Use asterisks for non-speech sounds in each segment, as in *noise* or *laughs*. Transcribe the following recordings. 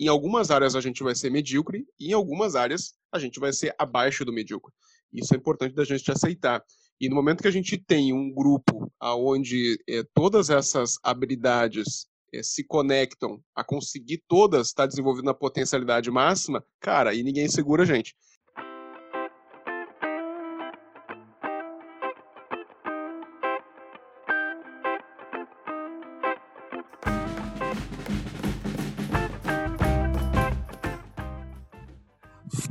em algumas áreas a gente vai ser medíocre e em algumas áreas a gente vai ser abaixo do medíocre. Isso é importante da gente aceitar. E no momento que a gente tem um grupo onde é, todas essas habilidades é, se conectam a conseguir todas estar desenvolvendo a potencialidade máxima, cara, e ninguém segura a gente.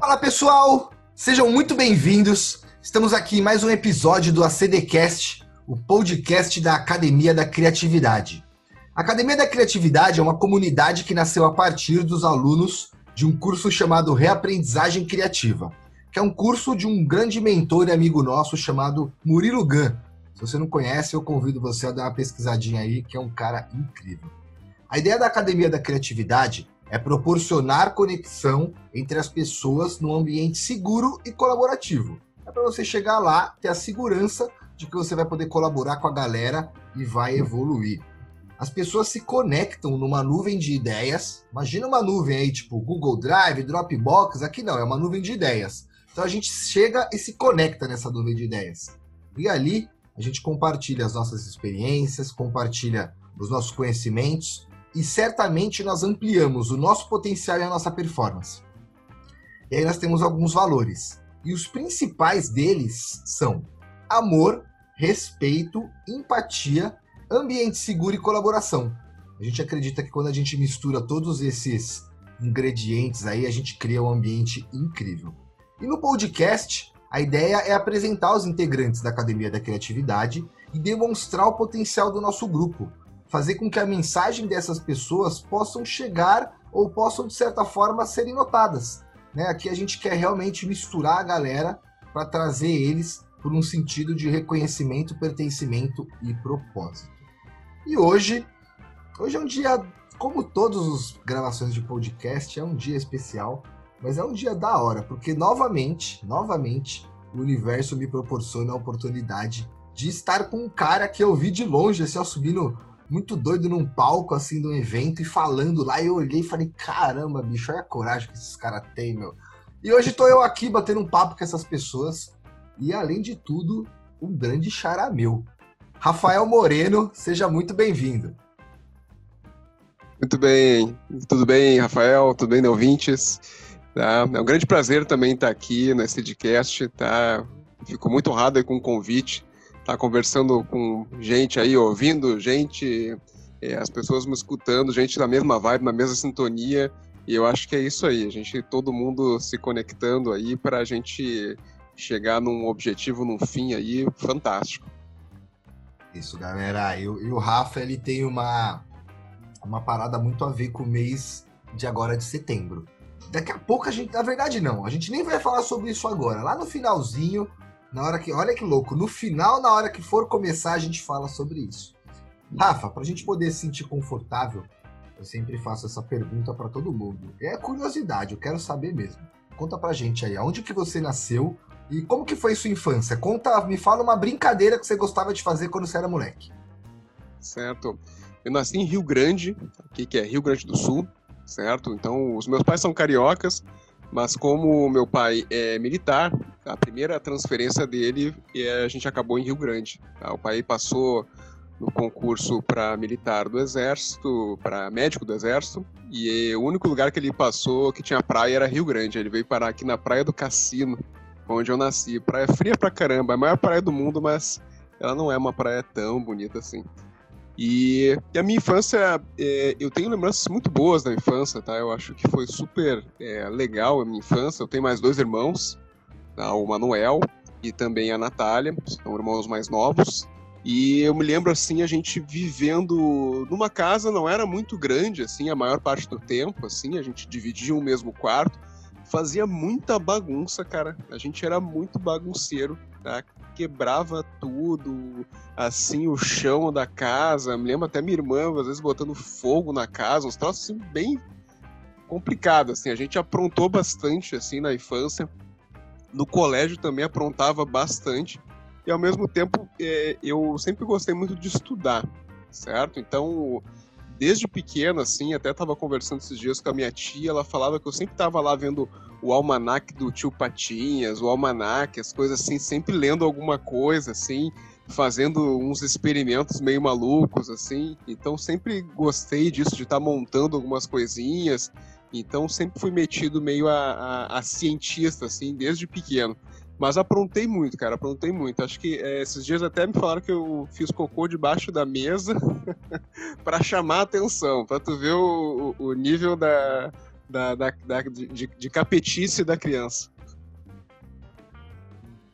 Fala pessoal, sejam muito bem-vindos. Estamos aqui em mais um episódio do ACDcast, o podcast da Academia da Criatividade. A Academia da Criatividade é uma comunidade que nasceu a partir dos alunos de um curso chamado Reaprendizagem Criativa, que é um curso de um grande mentor e amigo nosso chamado Murilo Gun. Se você não conhece, eu convido você a dar uma pesquisadinha aí, que é um cara incrível. A ideia da Academia da Criatividade é proporcionar conexão entre as pessoas num ambiente seguro e colaborativo. É para você chegar lá, ter a segurança de que você vai poder colaborar com a galera e vai evoluir. As pessoas se conectam numa nuvem de ideias. Imagina uma nuvem aí, tipo Google Drive, Dropbox. Aqui não, é uma nuvem de ideias. Então a gente chega e se conecta nessa nuvem de ideias. E ali a gente compartilha as nossas experiências, compartilha os nossos conhecimentos e certamente nós ampliamos o nosso potencial e a nossa performance. E aí nós temos alguns valores. E os principais deles são amor, respeito, empatia, ambiente seguro e colaboração. A gente acredita que quando a gente mistura todos esses ingredientes aí, a gente cria um ambiente incrível. E no podcast, a ideia é apresentar os integrantes da Academia da Criatividade e demonstrar o potencial do nosso grupo, fazer com que a mensagem dessas pessoas possam chegar ou possam, de certa forma, serem notadas. Né? Aqui a gente quer realmente misturar a galera para trazer eles por um sentido de reconhecimento, pertencimento e propósito. E hoje, hoje é um dia, como todas as gravações de podcast, é um dia especial, mas é um dia da hora, porque novamente, novamente, o universo me proporciona a oportunidade de estar com um cara que eu vi de longe, assim, ó, subindo muito doido num palco, assim, de um evento e falando lá. E eu olhei e falei: caramba, bicho, olha a coragem que esses caras têm, meu. E hoje tô eu aqui batendo um papo com essas pessoas. E além de tudo, um grande charameu. Rafael Moreno, seja muito bem-vindo. Muito bem, tudo bem, Rafael? Tudo bem, ouvintes? Tá? É um grande prazer também estar aqui nesse podcast, tá? Fico muito honrado com o convite tá conversando com gente aí, ouvindo gente, é, as pessoas me escutando, gente na mesma vibe, na mesma sintonia. E eu acho que é isso aí, a gente, todo mundo se conectando aí para a gente chegar num objetivo, num fim aí fantástico. Isso, galera. E, o Rafa, ele tem uma, uma parada muito a ver com o mês de agora de setembro. Daqui a pouco a gente, na verdade não, a gente nem vai falar sobre isso agora. Lá no finalzinho, na hora que, olha que louco, no final, na hora que for começar, a gente fala sobre isso. Rafa, para a gente poder se sentir confortável, eu sempre faço essa pergunta para todo mundo. É curiosidade, eu quero saber mesmo. Conta pra gente aí, aonde que você nasceu e como que foi sua infância? Conta, me fala uma brincadeira que você gostava de fazer quando você era moleque. Certo. Eu nasci em Rio Grande, aqui que é Rio Grande do Sul, certo? Então, os meus pais são cariocas, mas como meu pai é militar, a primeira transferência dele é, a gente acabou em Rio Grande. Tá? O pai passou no concurso para militar do Exército, para médico do Exército, e o único lugar que ele passou que tinha praia era Rio Grande. Ele veio parar aqui na Praia do Cassino, onde eu nasci. Praia fria pra caramba, a maior praia do mundo, mas ela não é uma praia tão bonita assim. E, e a minha infância, é, eu tenho lembranças muito boas da infância, tá? Eu acho que foi super é, legal a minha infância. Eu tenho mais dois irmãos? O Manuel e também a Natália, são irmãos mais novos. E eu me lembro assim a gente vivendo numa casa não era muito grande assim a maior parte do tempo, assim a gente dividia o mesmo quarto, fazia muita bagunça, cara. A gente era muito bagunceiro, tá? quebrava tudo, assim, o chão da casa. Me lembro até minha irmã, às vezes, botando fogo na casa, uns troços assim, bem complicados, assim. A gente aprontou bastante, assim, na infância. No colégio também aprontava bastante. E, ao mesmo tempo, é, eu sempre gostei muito de estudar, certo? Então, desde pequeno, assim, até tava conversando esses dias com a minha tia, ela falava que eu sempre tava lá vendo o almanac do tio Patinhas, o almanac, as coisas assim, sempre lendo alguma coisa, assim, fazendo uns experimentos meio malucos, assim. Então sempre gostei disso, de estar tá montando algumas coisinhas. Então sempre fui metido meio a, a, a, cientista, assim, desde pequeno. Mas aprontei muito, cara, aprontei muito. Acho que é, esses dias até me falaram que eu fiz cocô debaixo da mesa *laughs* para chamar atenção, para tu ver o, o nível da, da, da, da de, de capetice da criança.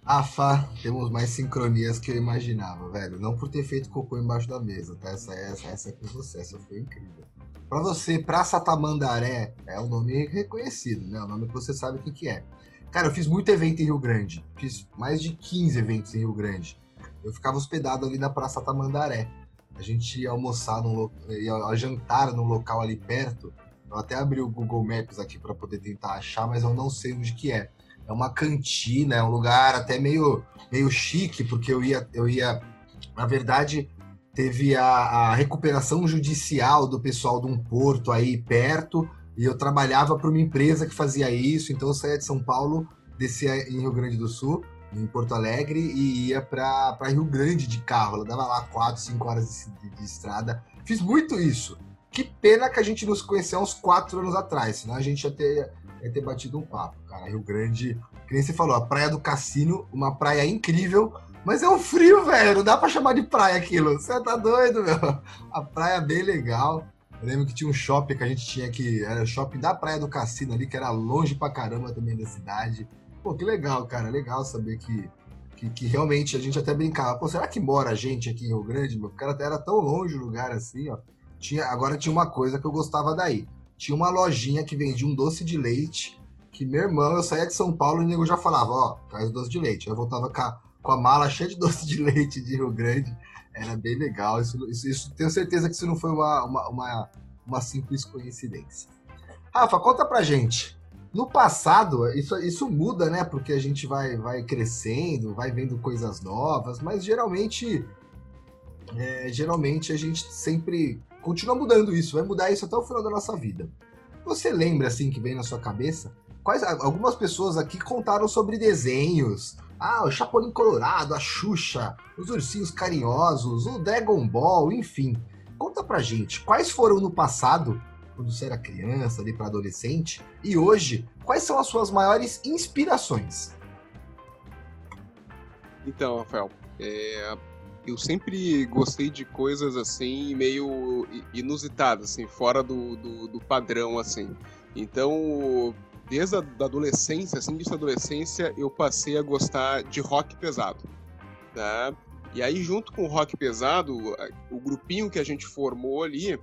Afa, temos mais sincronias que eu imaginava, velho. Não por ter feito cocô embaixo da mesa, tá? Essa, essa, essa é com você, essa foi incrível. Pra você, Praça Tamandaré é um nome reconhecido, né? É um nome que você sabe o que, que é. Cara, eu fiz muito evento em Rio Grande. Fiz mais de 15 eventos em Rio Grande. Eu ficava hospedado ali na Praça Tamandaré. A gente ia almoçar, num, ia jantar num local ali perto. Eu até abri o Google Maps aqui para poder tentar achar, mas eu não sei onde que é é uma cantina, é um lugar até meio, meio chique, porque eu ia, eu ia, na verdade, teve a, a recuperação judicial do pessoal de um porto aí perto, e eu trabalhava para uma empresa que fazia isso, então eu saía de São Paulo, descia em Rio Grande do Sul, em Porto Alegre, e ia para Rio Grande de carro. Ela dava lá 4, 5 horas de, de, de, estrada. Fiz muito isso. Que pena que a gente nos conheceu uns 4 anos atrás, senão a gente já teria é ter batido um papo, cara. Rio Grande, que nem você falou, a Praia do Cassino, uma praia incrível, mas é um frio, velho. Não dá pra chamar de praia aquilo. Você tá doido, meu? A praia é bem legal. Eu lembro que tinha um shopping que a gente tinha que. Era o shopping da Praia do Cassino ali, que era longe pra caramba também da cidade. Pô, que legal, cara. Legal saber que, que, que realmente a gente até brincava. Pô, será que mora gente aqui em Rio Grande, meu? O cara era tão longe o lugar assim, ó. Tinha, agora tinha uma coisa que eu gostava daí tinha uma lojinha que vendia um doce de leite, que meu irmão, eu saía de São Paulo e o nego já falava, ó, traz doce de leite. Eu voltava com a, com a mala cheia de *laughs* doce de leite de Rio Grande. Era bem legal. Isso, isso, isso tenho certeza que isso não foi uma, uma, uma, uma simples coincidência. Rafa, conta pra gente. No passado, isso, isso muda, né? Porque a gente vai, vai crescendo, vai vendo coisas novas, mas geralmente, é, geralmente a gente sempre continua mudando isso, vai mudar isso até o final da nossa vida. Você lembra assim que vem na sua cabeça? Quais algumas pessoas aqui contaram sobre desenhos. Ah, o Chapolin Colorado, a Xuxa, os Ursinhos Carinhosos, o Dragon Ball, enfim. Conta pra gente, quais foram no passado, quando você era criança, ali para adolescente, e hoje, quais são as suas maiores inspirações? Então, Rafael, é, eu sempre gostei de coisas assim meio inusitadas, assim, fora do, do, do padrão, assim. Então, desde a da adolescência, assim, desde a adolescência, eu passei a gostar de rock pesado, tá? E aí, junto com o rock pesado, o grupinho que a gente formou ali,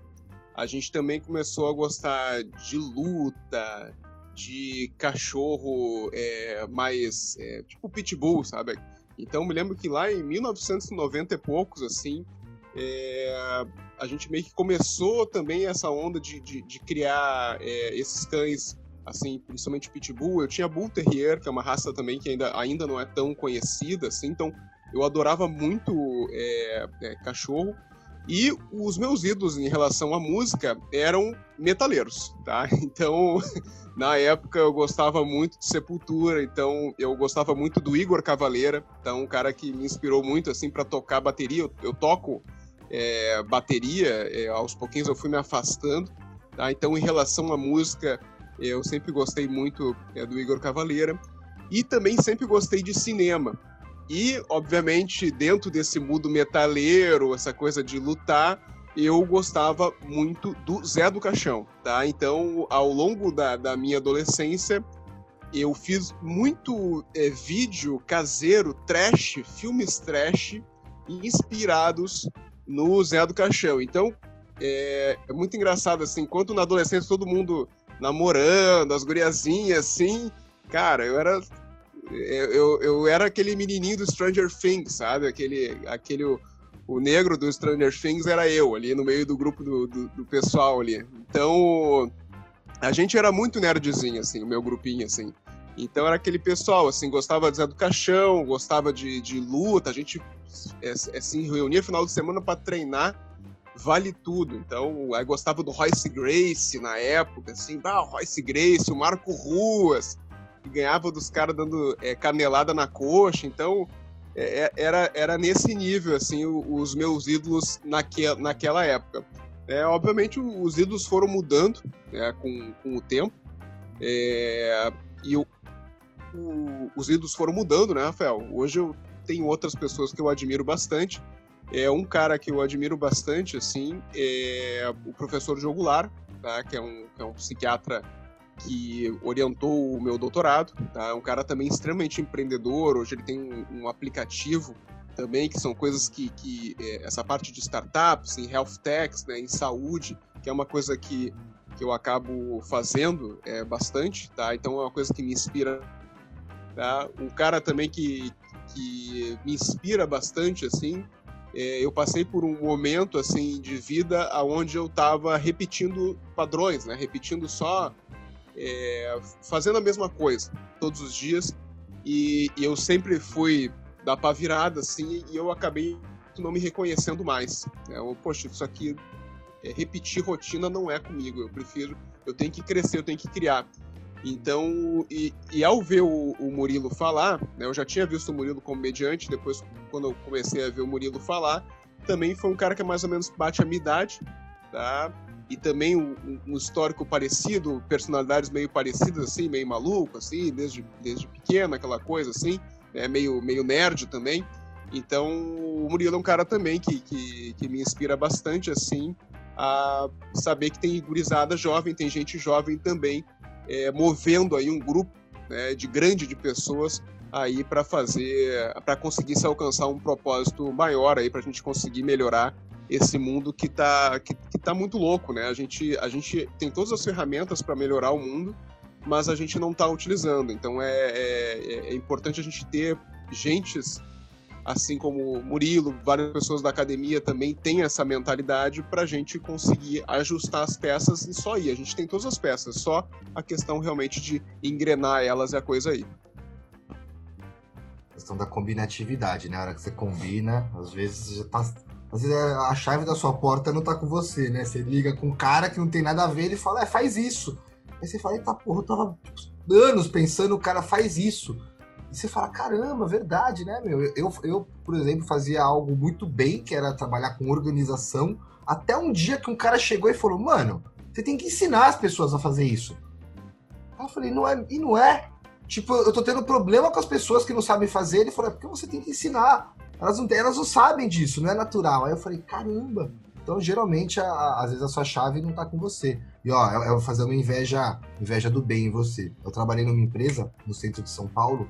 a gente também começou a gostar de luta, de cachorro é, mais, é, tipo pitbull, sabe? Então me lembro que lá em 1990 e poucos, assim, é, a gente meio que começou também essa onda de, de, de criar é, esses cães, assim, principalmente Pitbull. Eu tinha Bull Terrier, que é uma raça também que ainda, ainda não é tão conhecida, assim, então eu adorava muito é, é cachorro. E os meus ídolos em relação à música eram metaleiros, tá? *laughs* Então, na época eu gostava muito de Sepultura, então eu gostava muito do Igor Cavaleira, então um cara que me inspirou muito assim para tocar bateria. Eu, eu toco é, bateria, é, aos pouquinhos eu fui me afastando, tá? Então, em relação à música, eu sempre gostei muito é, do Igor Cavaleira e também sempre gostei de cinema. E, obviamente, dentro desse mundo metaleiro, essa coisa de lutar, eu gostava muito do Zé do Caixão, tá? Então, ao longo da, da minha adolescência, eu fiz muito é, vídeo caseiro, trash, filmes trash, inspirados no Zé do Caixão. Então, é, é muito engraçado, assim, enquanto na adolescência todo mundo namorando, as guriazinhas, assim, cara, eu era eu, eu era aquele menininho do Stranger Things, sabe? Aquele, aquele o, o, negro do Stranger Things era eu, ali no meio do grupo do, do, do, pessoal ali. Então, a gente era muito nerdzinho, assim, o meu grupinho, assim. Então era aquele pessoal, assim, gostava de Zé do Caixão, gostava de, de luta, a gente, é, é, assim, reunia final de semana para treinar vale tudo. Então, eu gostava do Royce Grace na época, assim, ah, o Royce Grace, o Marco Ruas, ganhava dos caras dando é, canelada na coxa. Então, é, é era, era nesse nível, assim, os meus ídolos naque, naquela época. É, obviamente, os ídolos foram mudando né, com, com o tempo. É, e o, os ídolos foram mudando, né, Rafael? Hoje eu tenho outras pessoas que eu admiro bastante. É um cara que eu admiro bastante, assim, é o professor Jogular, tá? que, é um, que é um psiquiatra que orientou o meu doutorado. Tá? É um cara também extremamente empreendedor. Hoje ele tem um, um aplicativo também, que são coisas que, que é, essa parte de startups, em health techs, né, em saúde, que é uma coisa que, que eu acabo fazendo é, bastante, tá? Então é uma coisa que me inspira. Tá? Um cara também que, que me inspira bastante, assim, é, eu passei por um momento, assim, de vida onde eu estava repetindo padrões, né? Repetindo só, é, fazendo a mesma coisa todos os dias, e, e eu sempre fui dar pra virada, assim, e eu acabei não me reconhecendo mais. Né? Poxa, isso aqui, é, repetir rotina não é comigo, eu prefiro, eu tenho que crescer, eu tenho que criar. Então, e, e ao ver o, o Murilo falar, né, eu já tinha visto o Murilo como mediante, depois, quando eu comecei a ver o Murilo falar, também foi um cara que mais ou menos bate a minha idade, tá? E também um, um histórico parecido, personalidades meio parecidas, assim, meio maluco, assim, desde, desde pequeno, aquela coisa, assim é meio, meio nerd também. Então, o Murilo é um cara também que, que, que me inspira bastante, assim, a saber que tem gurizada jovem, tem gente jovem também, é, movendo aí um grupo né, de grande de pessoas aí para fazer, para conseguir se alcançar um propósito maior aí, para a gente conseguir melhorar esse mundo que está que, que tá muito louco, né? A gente, a gente tem todas as ferramentas para melhorar o mundo, mas a gente não está utilizando. Então é, é, é, importante a gente ter gentes, assim como Murilo, várias pessoas da academia também têm essa mentalidade para a gente conseguir ajustar as peças e só ir. A gente tem todas as peças, só a questão realmente de engrenar elas é a coisa aí. A questão da combinatividade, né? A hora que você combina, às vezes já tá. Às vezes a chave da sua porta não tá com você, né? Você liga com um cara que não tem nada a ver e fala, é, faz isso. Aí você fala, eita porra, eu tava anos pensando, o cara faz isso. E você fala, caramba, verdade, né, meu? Eu, eu, por exemplo, fazia algo muito bem, que era trabalhar com organização, até um dia que um cara chegou e falou, mano, você tem que ensinar as pessoas a fazer isso. Aí eu falei, não é, e não é? Tipo, eu tô tendo problema com as pessoas que não sabem fazer. Ele falou, é porque você tem que ensinar. Elas não, elas não sabem disso, não é natural. Aí eu falei, caramba. Então, geralmente, a, a, às vezes a sua chave não tá com você. E ó, eu, eu vou fazer uma inveja, inveja do bem em você. Eu trabalhei numa empresa no centro de São Paulo.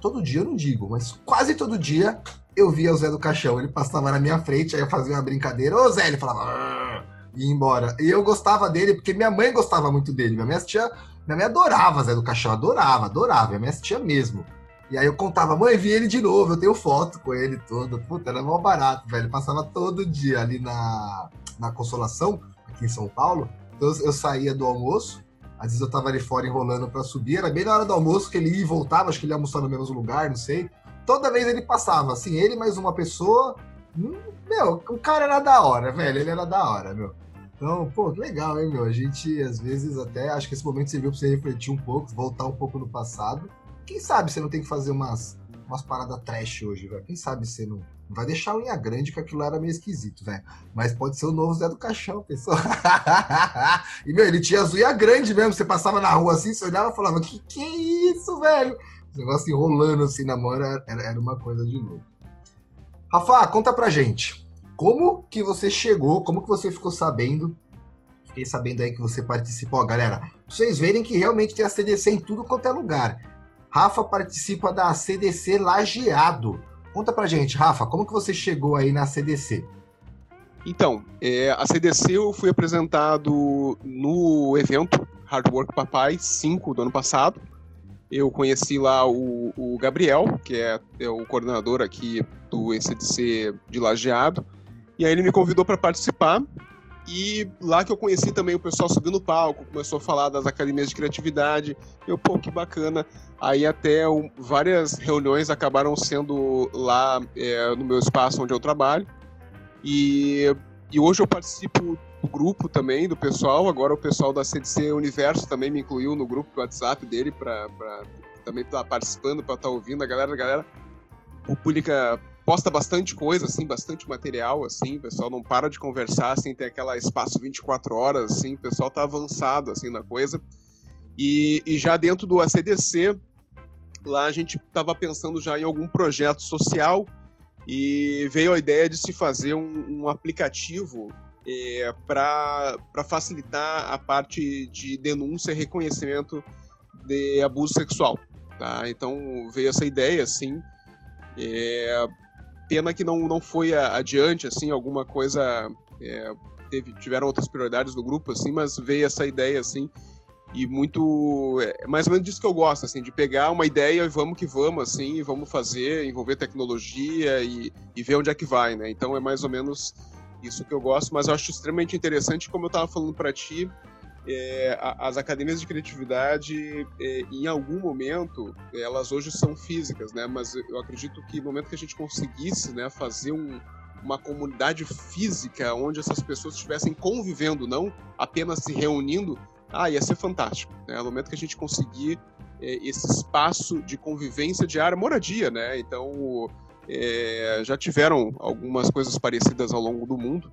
Todo dia eu não digo, mas quase todo dia eu via o Zé do Caixão. Ele passava na minha frente, aí eu fazia uma brincadeira. Ô Zé, ele falava. E ia embora. E eu gostava dele, porque minha mãe gostava muito dele. Minha mãe assistia, minha mãe adorava Zé do Caixão, adorava, adorava. Minha mãe assistia mesmo. E aí eu contava, mãe, vi ele de novo, eu tenho foto com ele todo. Puta, era mó barato, velho. Passava todo dia ali na, na Consolação, aqui em São Paulo. Então eu saía do almoço, às vezes eu tava ali fora enrolando para subir, era bem na hora do almoço que ele ia e voltava, acho que ele ia almoçar no mesmo lugar, não sei. Toda vez ele passava, assim, ele mais uma pessoa. Hum, meu, o cara era da hora, velho, ele era da hora, meu. Então, pô, legal, hein, meu? A gente, às vezes, até acho que esse momento serviu pra você refletir um pouco, voltar um pouco no passado. Quem sabe você não tem que fazer umas, umas paradas trash hoje, velho? Quem sabe você não vai deixar a unha grande, que aquilo era meio esquisito, velho. Mas pode ser o novo Zé do Caixão, pessoal. *laughs* e, meu, ele tinha as unhas grandes mesmo. Você passava na rua assim, você olhava e falava, que que é isso, velho? O negócio enrolando assim na mão era, era uma coisa de novo. Rafa, conta pra gente. Como que você chegou, como que você ficou sabendo Fiquei sabendo aí que você participou. Galera, pra vocês verem que realmente tem a CDC em tudo quanto é lugar. Rafa participa da CDC Lajeado. Conta pra gente, Rafa, como que você chegou aí na CDC? Então, é, a CDC eu fui apresentado no evento Hard Work Papai 5 do ano passado. Eu conheci lá o, o Gabriel, que é, é, o coordenador aqui do ECDC de Lajeado, e aí ele me convidou para participar. E lá que eu conheci também o pessoal subindo no palco, começou a falar das academias de criatividade. Eu, pô, que bacana. Aí até várias reuniões acabaram sendo lá é, no meu espaço onde eu trabalho. E e hoje eu participo do grupo também, do pessoal. Agora o pessoal da CDC Universo também me incluiu no grupo do WhatsApp dele para também estar tá participando, para estar tá ouvindo a galera. A galera publica, posta bastante coisa, assim, bastante material, assim. O pessoal não para de conversar, assim, tem aquela espaço 24 horas, assim. O pessoal tá avançado, assim, na coisa. E, e já dentro do ACDC, lá a gente estava pensando já em algum projeto social e veio a ideia de se fazer um, um aplicativo é, para facilitar a parte de denúncia e reconhecimento de abuso sexual. Tá? Então veio essa ideia, assim. É, pena que não, não foi adiante, assim, alguma coisa. É, teve, tiveram outras prioridades do grupo, assim, mas veio essa ideia, assim, e muito é mais ou menos disso que eu gosto assim de pegar uma ideia e vamos que vamos assim vamos fazer envolver tecnologia e, e ver onde é que vai né então é mais ou menos isso que eu gosto mas eu acho extremamente interessante como eu estava falando para ti é, as academias de criatividade é, em algum momento elas hoje são físicas né mas eu acredito que no momento que a gente conseguisse né fazer um uma comunidade física onde essas pessoas estivessem convivendo, não apenas se reunindo, ah, ia ser fantástico. Né? No momento que a gente conseguir é, esse espaço de convivência diária, moradia, né? Então, é, já tiveram algumas coisas parecidas ao longo do mundo,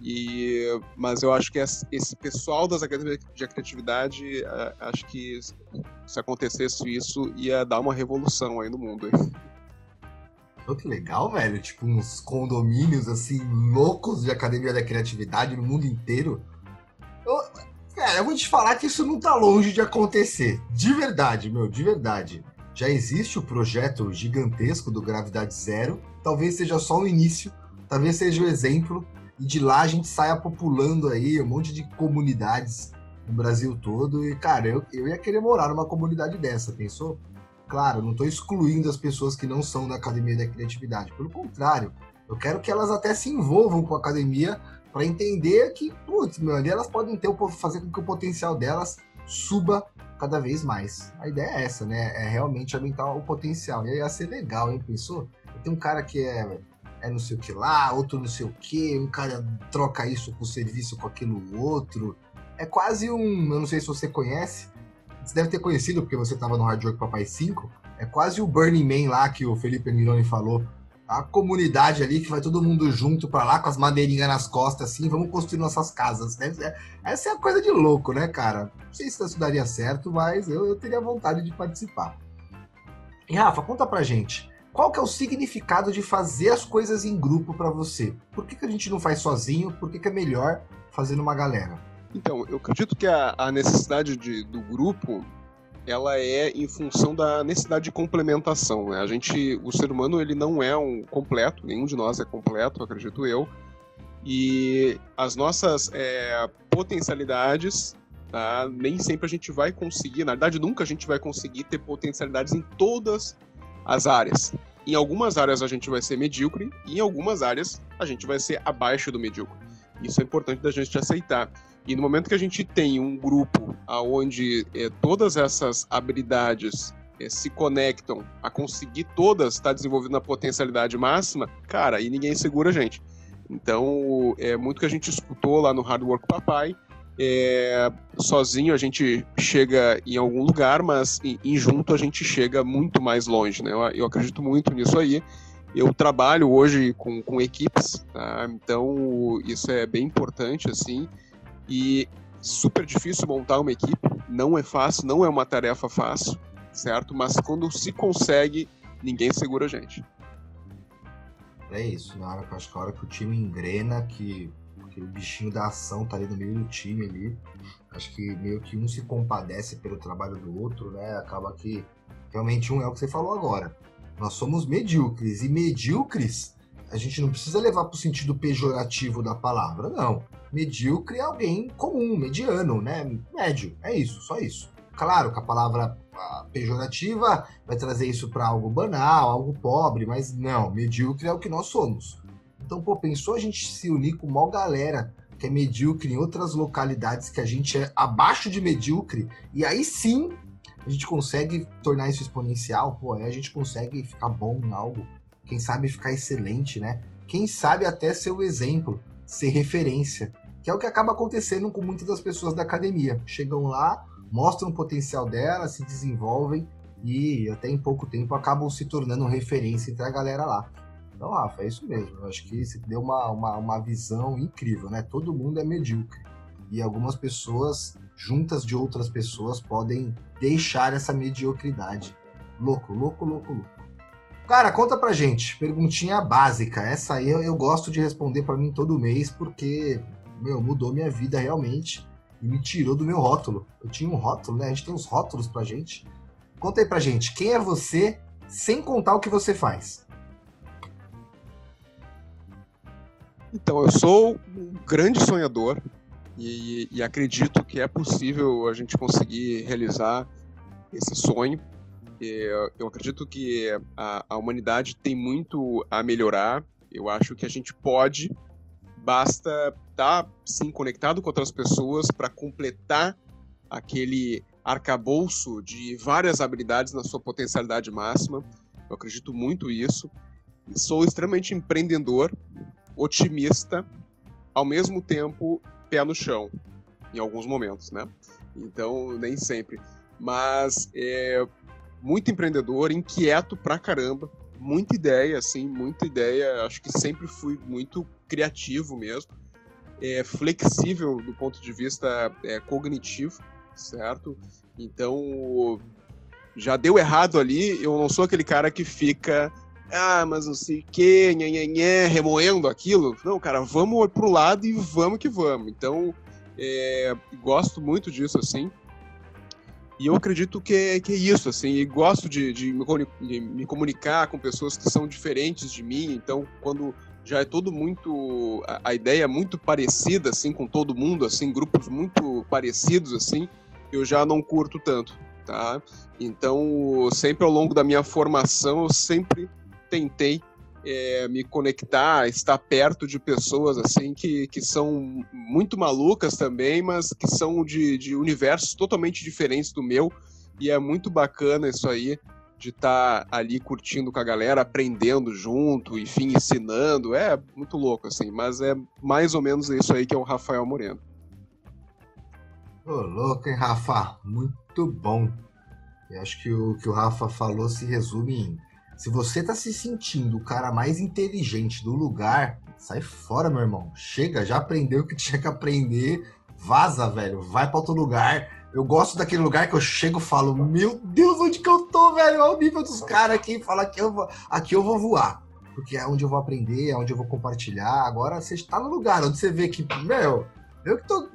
e, mas eu acho que esse pessoal das academias de criatividade, acho que se acontecesse isso, ia dar uma revolução aí no mundo. Pô, que legal, velho. Tipo, uns condomínios, assim, loucos de academia da criatividade no mundo inteiro. Eu, Cara, eu vou te falar que isso não tá longe de acontecer. De verdade, meu, de verdade. Já existe o projeto gigantesco do Gravidade Zero. Talvez seja só o início, talvez seja o exemplo. E de lá a gente saia populando aí um monte de comunidades no Brasil todo. E, cara, eu, eu ia querer morar numa comunidade dessa, pensou? Claro, não estou excluindo as pessoas que não são da Academia da Criatividade. Pelo contrário, eu quero que elas até se envolvam com a academia para entender que, putz, meu, ali elas podem ter fazer com que o potencial delas suba cada vez mais. A ideia é essa, né? É realmente aumentar o potencial. E aí ia ser legal, hein? Pensou? Tem um cara que é, é não sei o que lá, outro não sei o que, um cara troca isso com o serviço com aquilo outro. É quase um. Eu não sei se você conhece. Você deve ter conhecido porque você estava no Hard Work Papai 5. É quase o Burning Man lá que o Felipe Mironi falou a comunidade ali que vai todo mundo junto para lá com as madeirinhas nas costas, assim, vamos construir nossas casas. Né? Essa é a coisa de louco, né, cara? Não sei se isso daria certo, mas eu, eu teria vontade de participar. E Rafa, conta pra gente. Qual que é o significado de fazer as coisas em grupo para você? Por que, que a gente não faz sozinho? Por que, que é melhor fazer numa galera? Então, eu acredito que a, a necessidade de, do grupo ela é em função da necessidade de complementação. Né? A gente, o ser humano, ele não é um completo, nenhum de nós é completo, acredito eu. E as nossas é, potencialidades, tá? nem sempre a gente vai conseguir, na verdade, nunca a gente vai conseguir ter potencialidades em todas as áreas. Em algumas áreas a gente vai ser medíocre, e em algumas áreas a gente vai ser abaixo do medíocre. Isso é importante da gente aceitar. E no momento que a gente tem um grupo onde é, todas essas habilidades é, se conectam a conseguir todas estar desenvolvendo a potencialidade máxima, cara, aí ninguém segura a gente. Então, é muito que a gente escutou lá no Hard Work Papai. É, sozinho a gente chega em algum lugar, mas em, em, junto a gente chega muito mais longe, né? Eu, eu acredito muito nisso aí. Eu trabalho hoje com, com equipes, tá? então isso é bem importante, assim. E super difícil montar uma equipe, não é fácil, não é uma tarefa fácil, certo? Mas quando se consegue, ninguém segura a gente. É isso, na hora acho que a hora que o time engrena, que, que o bichinho da ação tá ali no meio do time ali, acho que meio que um se compadece pelo trabalho do outro, né? Acaba que realmente um é o que você falou agora. Nós somos medíocres e medíocres a gente não precisa levar para o sentido pejorativo da palavra, não. Medíocre é alguém comum, mediano, né? Médio, é isso, só isso. Claro que a palavra pejorativa vai trazer isso para algo banal, algo pobre, mas não, medíocre é o que nós somos. Então, pô, pensou a gente se unir com uma galera que é medíocre em outras localidades que a gente é abaixo de medíocre, e aí sim a gente consegue tornar isso exponencial, pô, aí a gente consegue ficar bom em algo quem sabe ficar excelente, né? Quem sabe até ser o exemplo. ser referência, que é o que acaba acontecendo com muitas das pessoas da academia. Chegam lá, mostram o potencial dela, se desenvolvem e até em pouco tempo acabam se tornando referência entre a galera lá. Então, Rafa, é isso mesmo. Eu acho que você deu uma, uma, uma visão incrível, né? Todo mundo é medíocre. E algumas pessoas, juntas de outras pessoas, podem deixar essa mediocridade. Louco, louco, louco, louco. Cara, conta pra gente. Perguntinha básica. Essa aí eu, eu gosto de responder para mim todo mês, porque, meu, mudou minha vida realmente e me tirou do meu rótulo. Eu tinha um rótulo, né? A gente tem uns rótulos pra gente. Conta aí pra gente, quem é você sem contar o que você faz? Então, eu sou um grande sonhador e, e acredito que é possível a gente conseguir realizar esse sonho. Eu acredito que a, a humanidade tem muito a melhorar. Eu acho que a gente pode, basta estar tá, sim conectado com outras pessoas para completar aquele arcabouço de várias habilidades na sua potencialidade máxima. Eu acredito muito nisso. Sou extremamente empreendedor, otimista, ao mesmo tempo pé no chão, em alguns momentos, né? Então, nem sempre. Mas é muito empreendedor, inquieto pra caramba, muita ideia, assim, muita ideia. Acho que sempre fui muito criativo mesmo, é, flexível do ponto de vista é, cognitivo certo? Então, já deu errado ali, eu não sou aquele cara que fica, ah, mas não sei o que, nhanhanhé, remoendo aquilo. Não, cara, vamos pro lado e vamos que vamos. Então, é, gosto muito disso, assim. E eu acredito que é, que é isso, assim, e gosto de, de me comunicar com pessoas que são diferentes de mim, então quando já é todo muito a, a, ideia é muito parecida assim com todo mundo assim grupos muito parecidos assim eu já não curto tanto, tá? Então, sempre ao longo da minha formação, eu sempre tentei é, me conectar, estar perto de pessoas assim que, que são muito malucas também, mas que são de, de universos totalmente diferentes do meu. E é muito bacana isso aí, de estar tá ali curtindo com a galera, aprendendo junto, enfim, ensinando. É muito louco, assim, mas é mais ou menos isso aí que é o Rafael Moreno. Ô, louco, hein, Rafa? Muito bom. Eu acho que o que o Rafa falou se resume em: se você tá se sentindo o cara mais inteligente do lugar, sai fora, meu irmão. Chega, já aprendeu o que *laughs* tinha que aprender, vaza, velho, vai para outro lugar. Eu gosto daquele lugar que eu chego e falo: Meu Deus, onde que eu tô, velho? Olha o nível dos caras aqui. Fala que eu vou, aqui eu vou voar. Porque é onde eu vou aprender, é onde eu vou compartilhar. Agora você está no lugar onde você vê que, meu, eu que tô.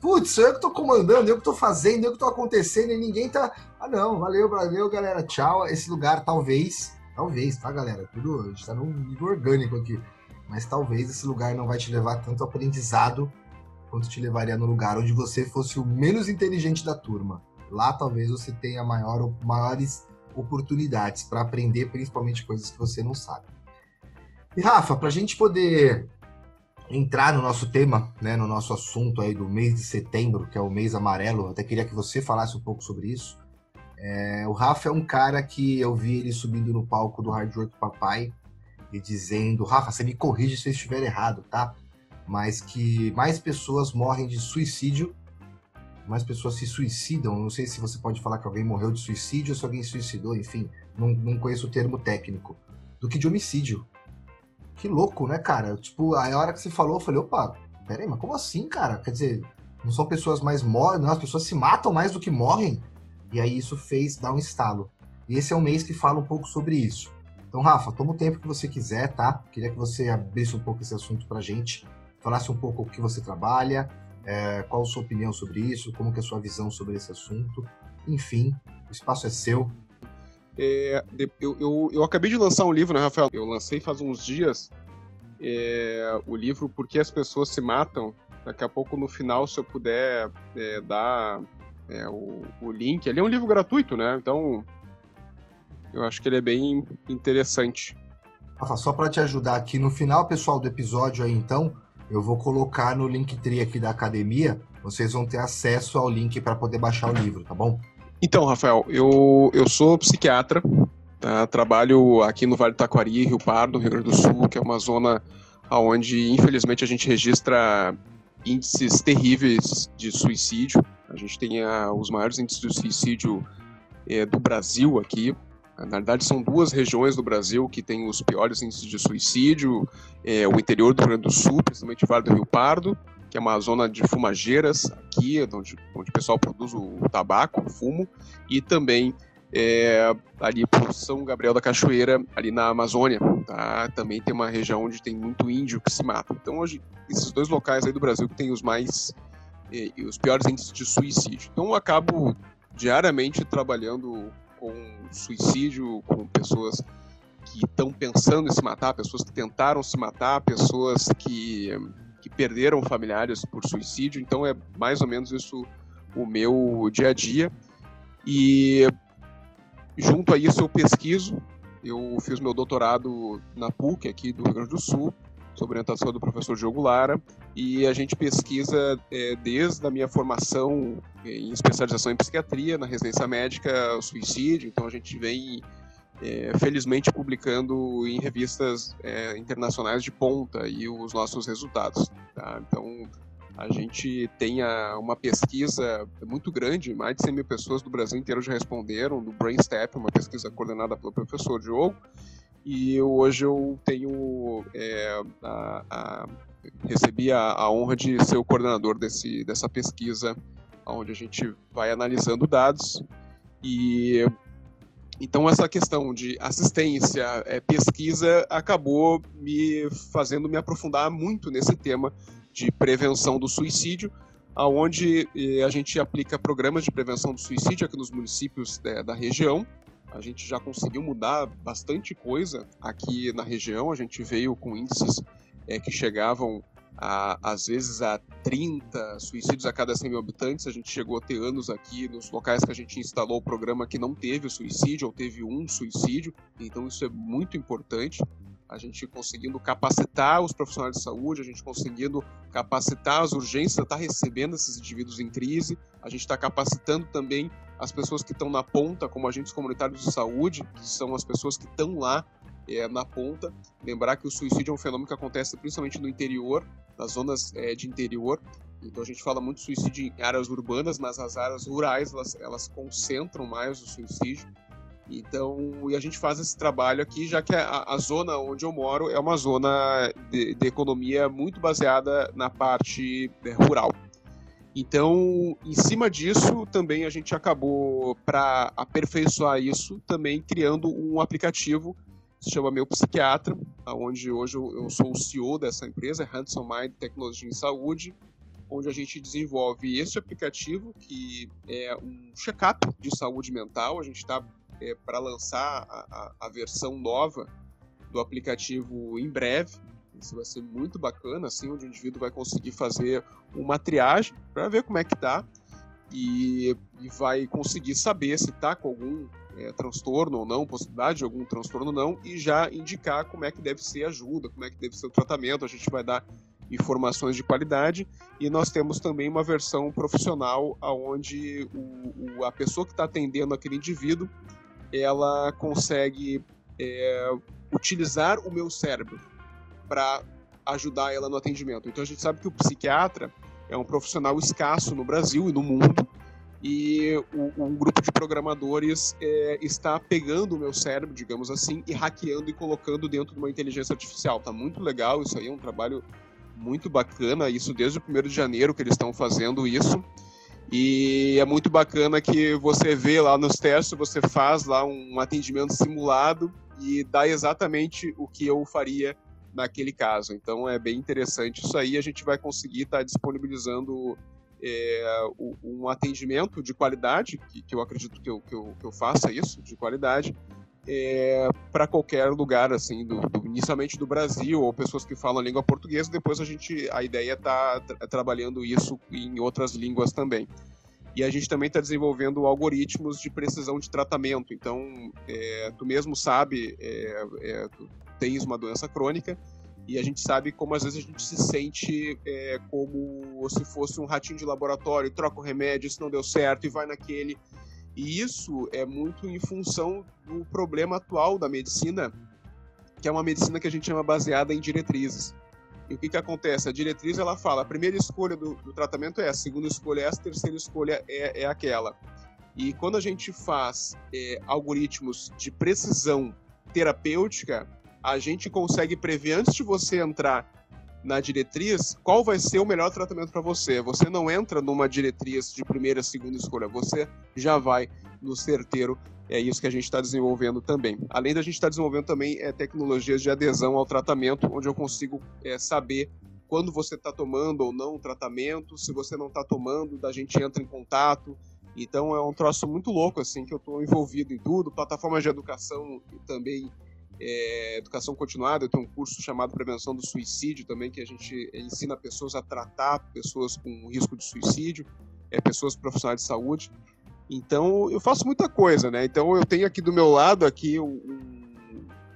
Putz, eu que tô comandando, eu que tô fazendo, eu que tô acontecendo e ninguém tá. Ah, não, valeu, valeu, galera. Tchau. Esse lugar, talvez. Talvez, tá, galera? Tudo. A gente tá num nível orgânico aqui. Mas talvez esse lugar não vai te levar tanto aprendizado quanto te levaria no lugar onde você fosse o menos inteligente da turma. Lá talvez você tenha maior, maiores oportunidades para aprender, principalmente coisas que você não sabe. E Rafa, para a gente poder entrar no nosso tema, né, no nosso assunto aí do mês de setembro, que é o mês amarelo, até queria que você falasse um pouco sobre isso. É, o Rafa é um cara que eu vi ele subindo no palco do Hard Work Papai e dizendo, Rafa, você me corrige se eu estiver errado, tá? Mas que mais pessoas morrem de suicídio, mais pessoas se suicidam. Não sei se você pode falar que alguém morreu de suicídio ou se alguém suicidou, enfim, não, não conheço o termo técnico, do que de homicídio. Que louco, né, cara? Tipo, a hora que você falou, eu falei, opa, peraí, mas como assim, cara? Quer dizer, não são pessoas mais morrem, não, as pessoas se matam mais do que morrem. E aí isso fez dar um estalo. E esse é um mês que fala um pouco sobre isso. Então, Rafa, toma o tempo que você quiser, tá? Queria que você abrisse um pouco esse assunto pra gente, falasse um pouco o que você trabalha, é, qual a sua opinião sobre isso, como que é a sua visão sobre esse assunto. Enfim, o espaço é seu, é, eu, eu, eu, acabei de lançar um livro, né, Rafael? Eu lancei faz uns dias é, o livro Por que as Pessoas Se Matam. Daqui a pouco, no final, se eu puder é, dar é, o, o, link. Ele é um livro gratuito, né? Então, eu acho que ele é bem interessante. Rafa, só para te ajudar aqui, no final, pessoal, do episódio aí, então, eu vou colocar no Linktree aqui da academia. Vocês vão ter acesso ao link para poder baixar o livro, tá bom? Então, Rafael, eu, eu sou psiquiatra, tá? trabalho aqui no Vale do Taquari, Rio Pardo, Rio Grande do Sul, que é uma zona onde infelizmente a gente registra índices terríveis de suicídio. A gente tem a, os maiores índices de suicídio é, do Brasil aqui. Na verdade, são duas regiões do Brasil que têm os piores índices de suicídio: é, o interior do Rio Grande do Sul, principalmente o Vale do Rio Pardo, que é uma zona de fumageiras aqui, onde, onde o pessoal produz o tabaco, o fumo, e também é, ali por São Gabriel da Cachoeira, ali na Amazônia, tá? Também tem uma região onde tem muito índio que se mata. Então, hoje, esses dois locais aí do Brasil que tem os mais é, os piores índices de suicídio. Então, eu acabo diariamente trabalhando com suicídio, com pessoas que estão pensando em se matar, pessoas que tentaram se matar, pessoas que, que perderam familiares por suicídio. Então, é mais ou menos isso o meu dia a dia. E Junto a isso, eu pesquiso. Eu fiz meu doutorado na PUC, aqui do Rio Grande do Sul, sob orientação do professor Diogo Lara, e a gente pesquisa é, desde a minha formação em especialização em psiquiatria, na residência médica, o suicídio, então a gente vem, é, felizmente, publicando em revistas é, internacionais de ponta e os nossos resultados. Tá? Então, a gente tem uma pesquisa muito grande, mais de 100 mil pessoas do Brasil inteiro já responderam, do BrainStep, uma pesquisa coordenada pelo professor Diogo, e hoje eu tenho é, a, a, recebi a, a, honra de ser o coordenador desse, dessa pesquisa, onde a gente vai analisando dados e então essa questão de assistência, é, pesquisa acabou me fazendo me aprofundar muito nesse tema de prevenção do suicídio, aonde eh, a gente aplica programas de prevenção do suicídio aqui nos municípios da, da região. A gente já conseguiu mudar bastante coisa aqui na região. A gente veio com índices é, que chegavam a, às vezes a 30 suicídios a cada 100 mil habitantes. A gente chegou a ter anos aqui nos locais que a gente instalou o programa que não teve o suicídio ou teve um suicídio. Então isso é muito importante a gente conseguindo capacitar os profissionais de saúde, a gente conseguindo capacitar as urgências, está recebendo esses indivíduos em crise, a gente está capacitando também as pessoas que estão na ponta, como agentes comunitários de saúde, que são as pessoas que estão lá é, na ponta. Lembrar que o suicídio é um fenômeno que acontece principalmente no interior, nas zonas é, de interior. Então a gente fala muito de suicídio em áreas urbanas, mas as áreas rurais elas, elas concentram mais o suicídio. Então, e a gente faz esse trabalho aqui, já que a, a zona onde eu moro é uma zona de, de economia muito baseada na parte é, rural. Então, em cima disso, também a gente acabou, para aperfeiçoar isso, também criando um aplicativo se chama Meu Psiquiatra, onde hoje eu, sou o CEO dessa empresa, Handsome Mind Tecnologia em Saúde, onde a gente desenvolve esse aplicativo que é um check-up de saúde mental. A gente está é, para lançar a, a, a, versão nova do aplicativo em breve. Isso vai ser muito bacana, assim, onde o indivíduo vai conseguir fazer uma triagem para ver como é que tá e, e vai conseguir saber se está com algum é, transtorno ou não, possibilidade de algum transtorno ou não, e já indicar como é que deve ser a ajuda, como é que deve ser o tratamento. A gente vai dar informações de qualidade e nós temos também uma versão profissional onde o, o, a pessoa que está atendendo aquele indivíduo ela consegue é, utilizar o meu cérebro para ajudar ela no atendimento. Então a gente sabe que o psiquiatra é um profissional escasso no Brasil e no mundo e um grupo de programadores é, está pegando o meu cérebro, digamos assim, e hackeando e colocando dentro de uma inteligência artificial. Tá muito legal, isso aí é um trabalho muito bacana, isso desde o primeiro de janeiro que eles estão fazendo isso. E é muito bacana que você vê lá nos testes, você faz lá um atendimento simulado e dá exatamente o que eu faria naquele caso. Então é bem interessante isso aí. A gente vai conseguir estar tá disponibilizando é, um atendimento de qualidade, que, que eu acredito que eu, que, eu, que eu faça isso, de qualidade, é, para qualquer lugar, assim, do, do, inicialmente do Brasil, ou pessoas que falam a língua portuguesa, depois a gente, a ideia é tra trabalhando isso em outras línguas também. E a gente também está desenvolvendo algoritmos de precisão de tratamento. Então, é, tu mesmo sabe, é, é, tu tens uma doença crônica, e a gente sabe como às vezes a gente se sente é, como se fosse um ratinho de laboratório, troca o remédio, isso não deu certo, e vai naquele e isso é muito em função do problema atual da medicina, que é uma medicina que a gente chama baseada em diretrizes. E o que, que acontece? A diretriz ela fala: a primeira escolha do, do tratamento é essa, a segunda escolha é essa, a terceira escolha é, é aquela. E quando a gente faz é, algoritmos de precisão terapêutica, a gente consegue prever antes de você entrar na diretriz qual vai ser o melhor tratamento para você. Você não entra numa diretriz de primeira, segunda escolha, você já vai no certeiro. É isso que a gente está desenvolvendo também. Além da gente estar tá desenvolvendo também é, tecnologias de adesão ao tratamento, onde eu consigo é, saber quando você está tomando ou não o tratamento, se você não está tomando, da gente entra em contato. Então é um troço muito louco, assim, que eu estou envolvido em tudo. Plataformas de educação também é, educação continuada, eu tenho um curso chamado Prevenção do Suicídio também, que a gente ensina pessoas a tratar pessoas com risco de suicídio, é, pessoas profissionais de saúde. Então, eu faço muita coisa, né? Então, eu tenho aqui do meu lado, aqui, um,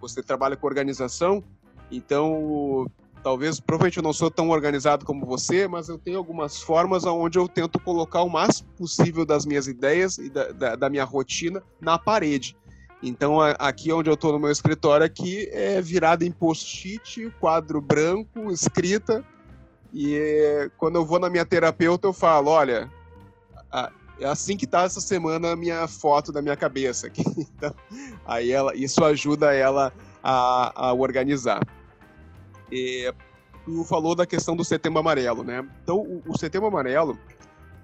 você trabalha com organização, então, talvez, provavelmente eu não sou tão organizado como você, mas eu tenho algumas formas onde eu tento colocar o máximo possível das minhas ideias e da, da, da minha rotina na parede. Então, aqui onde eu estou no meu escritório, aqui é virado em post-it, quadro branco, escrita. E quando eu vou na minha terapeuta, eu falo, olha, é assim que tá essa semana a minha foto da minha cabeça aqui. *laughs* Então, aí ela, isso ajuda ela a, a organizar. E, tu falou da questão do Setembro Amarelo, né? Então, o, o Setembro Amarelo,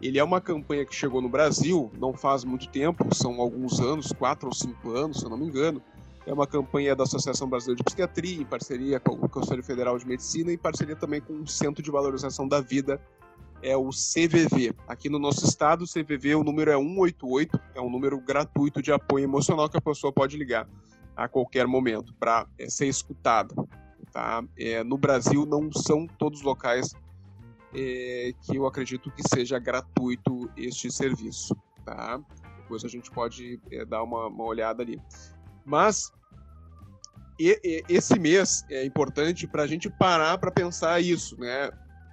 ele é uma campanha que chegou no Brasil não faz muito tempo, são alguns anos, quatro ou cinco anos, se eu não me engano. É uma campanha da Associação Brasileira de Psiquiatria, em parceria com o Conselho Federal de Medicina, em parceria também com o Centro de Valorização da Vida, é o CVV. Aqui no nosso estado, o CVV, o número é 188, é um número gratuito de apoio emocional que a pessoa pode ligar a qualquer momento para é, ser escutada. Tá? É, no Brasil, não são todos os locais é, que eu acredito que seja gratuito este serviço, tá? Depois a gente pode é, dar uma, uma, olhada ali. Mas e, e, esse mês é importante para a gente parar para pensar isso, né?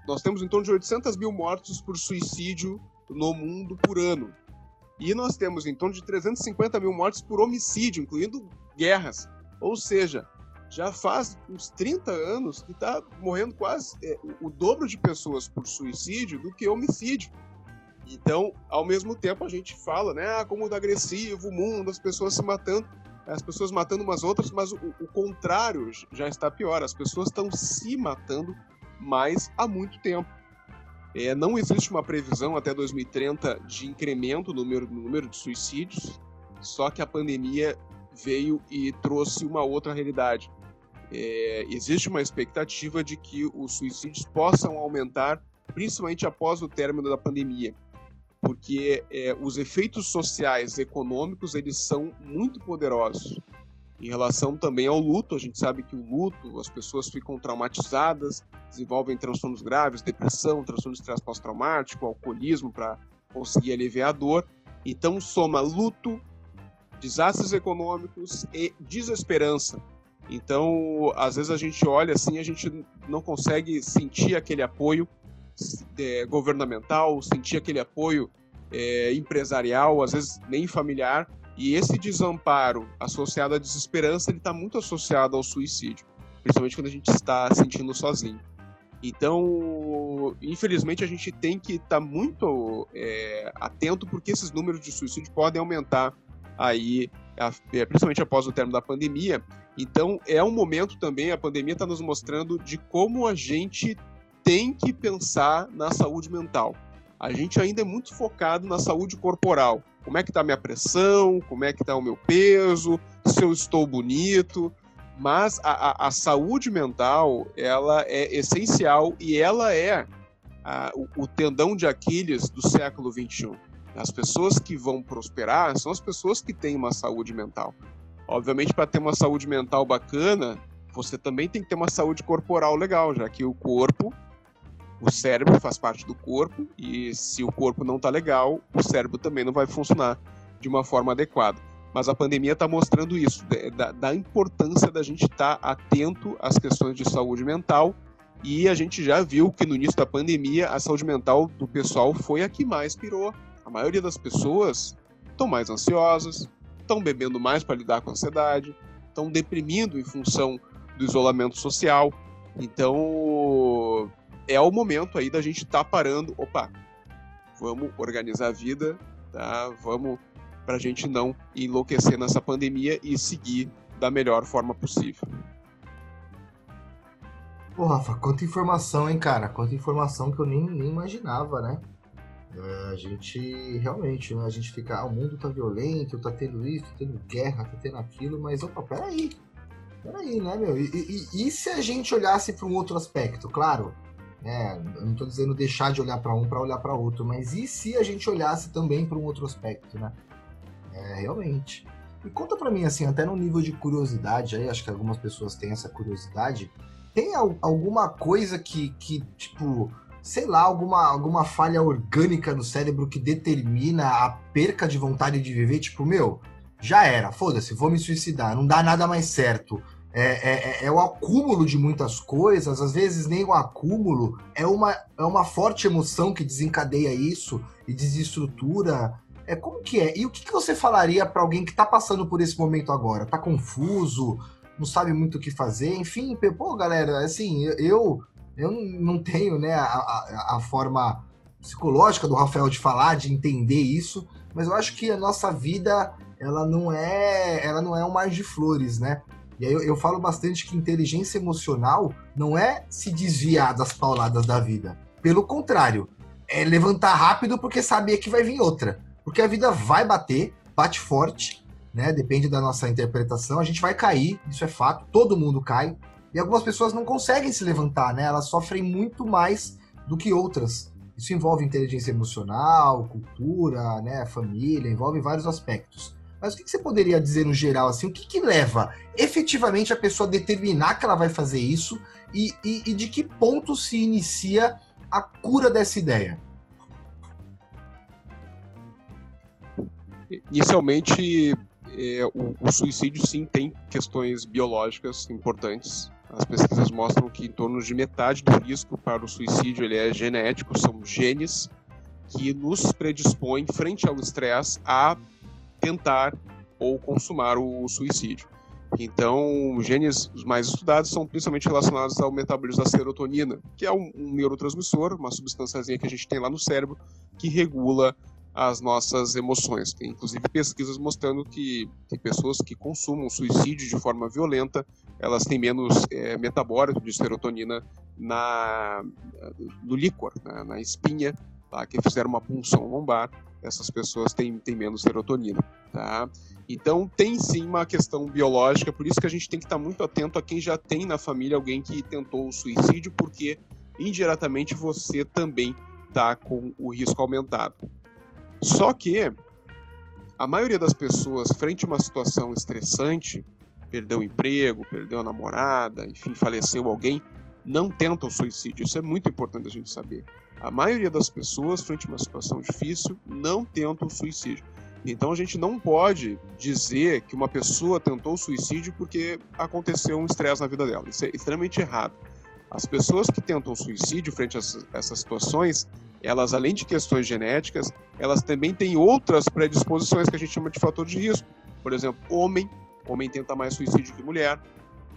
Nós temos em torno de 800 mil mortos por suicídio no mundo por ano. E nós temos em torno de 350 mil mortes por homicídio, incluindo guerras. Ou seja, já faz uns 30 anos que está morrendo quase é, o dobro de pessoas por suicídio do que homicídio. Então, ao mesmo tempo, a gente fala, né, ah, como é agressivo o mundo, as pessoas se matando, as pessoas matando umas outras, mas o, o contrário já está pior, as pessoas estão se matando mais há muito tempo. É, não existe uma previsão até 2030 de incremento no número, no número de suicídios, só que a pandemia veio e trouxe uma outra realidade é, existe uma expectativa de que os suicídios possam aumentar, principalmente após o término da pandemia, porque é, os efeitos sociais econômicos eles são muito poderosos. Em relação também ao luto, a gente sabe que o luto, as pessoas ficam traumatizadas, desenvolvem transtornos graves, depressão, transtorno de estresse pós-traumático, alcoolismo para conseguir aliviar a dor. Então soma luto, desastres econômicos e desesperança então, às vezes a gente olha assim, a gente não consegue sentir aquele apoio é, governamental, sentir aquele apoio é, empresarial, às vezes nem familiar. E esse desamparo associado à desesperança, ele está muito associado ao suicídio, principalmente quando a gente está sentindo sozinho. Então, infelizmente, a gente tem que estar tá muito é, atento porque esses números de suicídio podem aumentar aí, principalmente após o término da pandemia, então, é um momento também, a pandemia está nos mostrando de como a gente tem que pensar na saúde mental. A gente ainda é muito focado na saúde corporal. Como é que está a minha pressão, como é que está o meu peso, se eu estou bonito. Mas a, a, a saúde mental, ela é essencial e ela é a, o, o tendão de Aquiles do século XXI. As pessoas que vão prosperar são as pessoas que têm uma saúde mental. Obviamente, para ter uma saúde mental bacana, você também tem que ter uma saúde corporal legal, já que o corpo, o cérebro faz parte do corpo, e se o corpo não está legal, o cérebro também não vai funcionar de uma forma adequada. Mas a pandemia está mostrando isso, da, da, importância da gente estar tá atento às questões de saúde mental. E a gente já viu que no início da pandemia a saúde mental do pessoal foi a que mais pirou. A maioria das pessoas estão mais ansiosas, estão bebendo mais para lidar com a ansiedade, estão deprimindo em função do isolamento social. Então, é o momento aí da gente estar tá parando. Opa, vamos organizar a vida, tá? Vamos para a gente não enlouquecer nessa pandemia e seguir da melhor forma possível. Pô, Rafa, quanta informação, hein, cara? Quanta informação que eu nem, nem imaginava, né? É, a gente realmente, né? A gente fica, ah, o mundo tá violento, tá tendo isso, tá tendo guerra, tá tendo aquilo, mas opa, peraí. Peraí, né, meu? E, e, e se a gente olhasse para um outro aspecto? Claro, né? Eu não tô dizendo deixar de olhar para um para olhar para outro, mas e se a gente olhasse também para um outro aspecto, né? É, realmente. E conta para mim, assim, até no nível de curiosidade, aí acho que algumas pessoas têm essa curiosidade. Tem alguma coisa que, que tipo, sei lá, alguma, alguma falha orgânica no cérebro que determina a perca de vontade de viver? Tipo, meu, já era, foda-se, vou me suicidar, não dá nada mais certo. É, é, é, é, o acúmulo de muitas coisas, às vezes nem o acúmulo, é uma, é uma forte emoção que desencadeia isso e desestrutura. É como que é? E o que, que você falaria para alguém que está passando por esse momento agora? Tá confuso, não sabe muito o que fazer, enfim, pô, galera, assim, eu eu não tenho né, a, a, a forma psicológica do Rafael de falar, de entender isso, mas eu acho que a nossa vida ela não é ela não é um mar de flores, né? E aí eu, eu, falo bastante que inteligência emocional não é se desviar das pauladas da vida. Pelo contrário, é levantar rápido porque sabia que vai vir outra. Porque a vida vai bater, bate forte, né? Depende da nossa interpretação. A gente vai cair, isso é fato, todo mundo cai. E algumas pessoas não conseguem se levantar, né? Elas sofrem muito mais do que outras. Isso envolve inteligência emocional, cultura, né, família, envolve vários aspectos. Mas o que você poderia dizer no geral, assim, o que, que leva efetivamente a pessoa a determinar que ela vai fazer isso e, e, e de que ponto se inicia a cura dessa ideia? Inicialmente, é, o, o, suicídio sim tem questões biológicas importantes. As pesquisas mostram que em torno de metade do risco para o suicídio ele é genético, são genes que nos predispõem frente ao estresse a tentar ou consumar o suicídio. Então, genes mais estudados são principalmente relacionados ao metabolismo da serotonina, que é um, neurotransmissor, uma substância que a gente tem lá no cérebro, que regula as nossas emoções. Tem inclusive pesquisas mostrando que, que pessoas que consumam suicídio de forma violenta, elas têm menos é, metabólito de serotonina na, no líquor, na, na espinha, tá? que fizeram uma punção lombar, essas pessoas têm, têm menos serotonina. Tá? Então tem sim uma questão biológica, por isso que a gente tem que estar muito atento a quem já tem na família alguém que tentou o suicídio, porque indiretamente você também está com o risco aumentado. Só que a maioria das pessoas, frente a uma situação estressante, perdeu o emprego, perdeu a namorada, enfim, faleceu alguém, não tentam o suicídio. Isso é muito importante a gente saber. A maioria das pessoas, frente a uma situação difícil, não tentam o suicídio. Então a gente não pode dizer que uma pessoa tentou o suicídio porque aconteceu um estresse na vida dela. Isso é extremamente errado. As pessoas que tentam suicídio frente a essas situações, elas além de questões genéticas, elas também têm outras predisposições que a gente chama de fator de risco. Por exemplo, homem, homem tenta mais suicídio que mulher.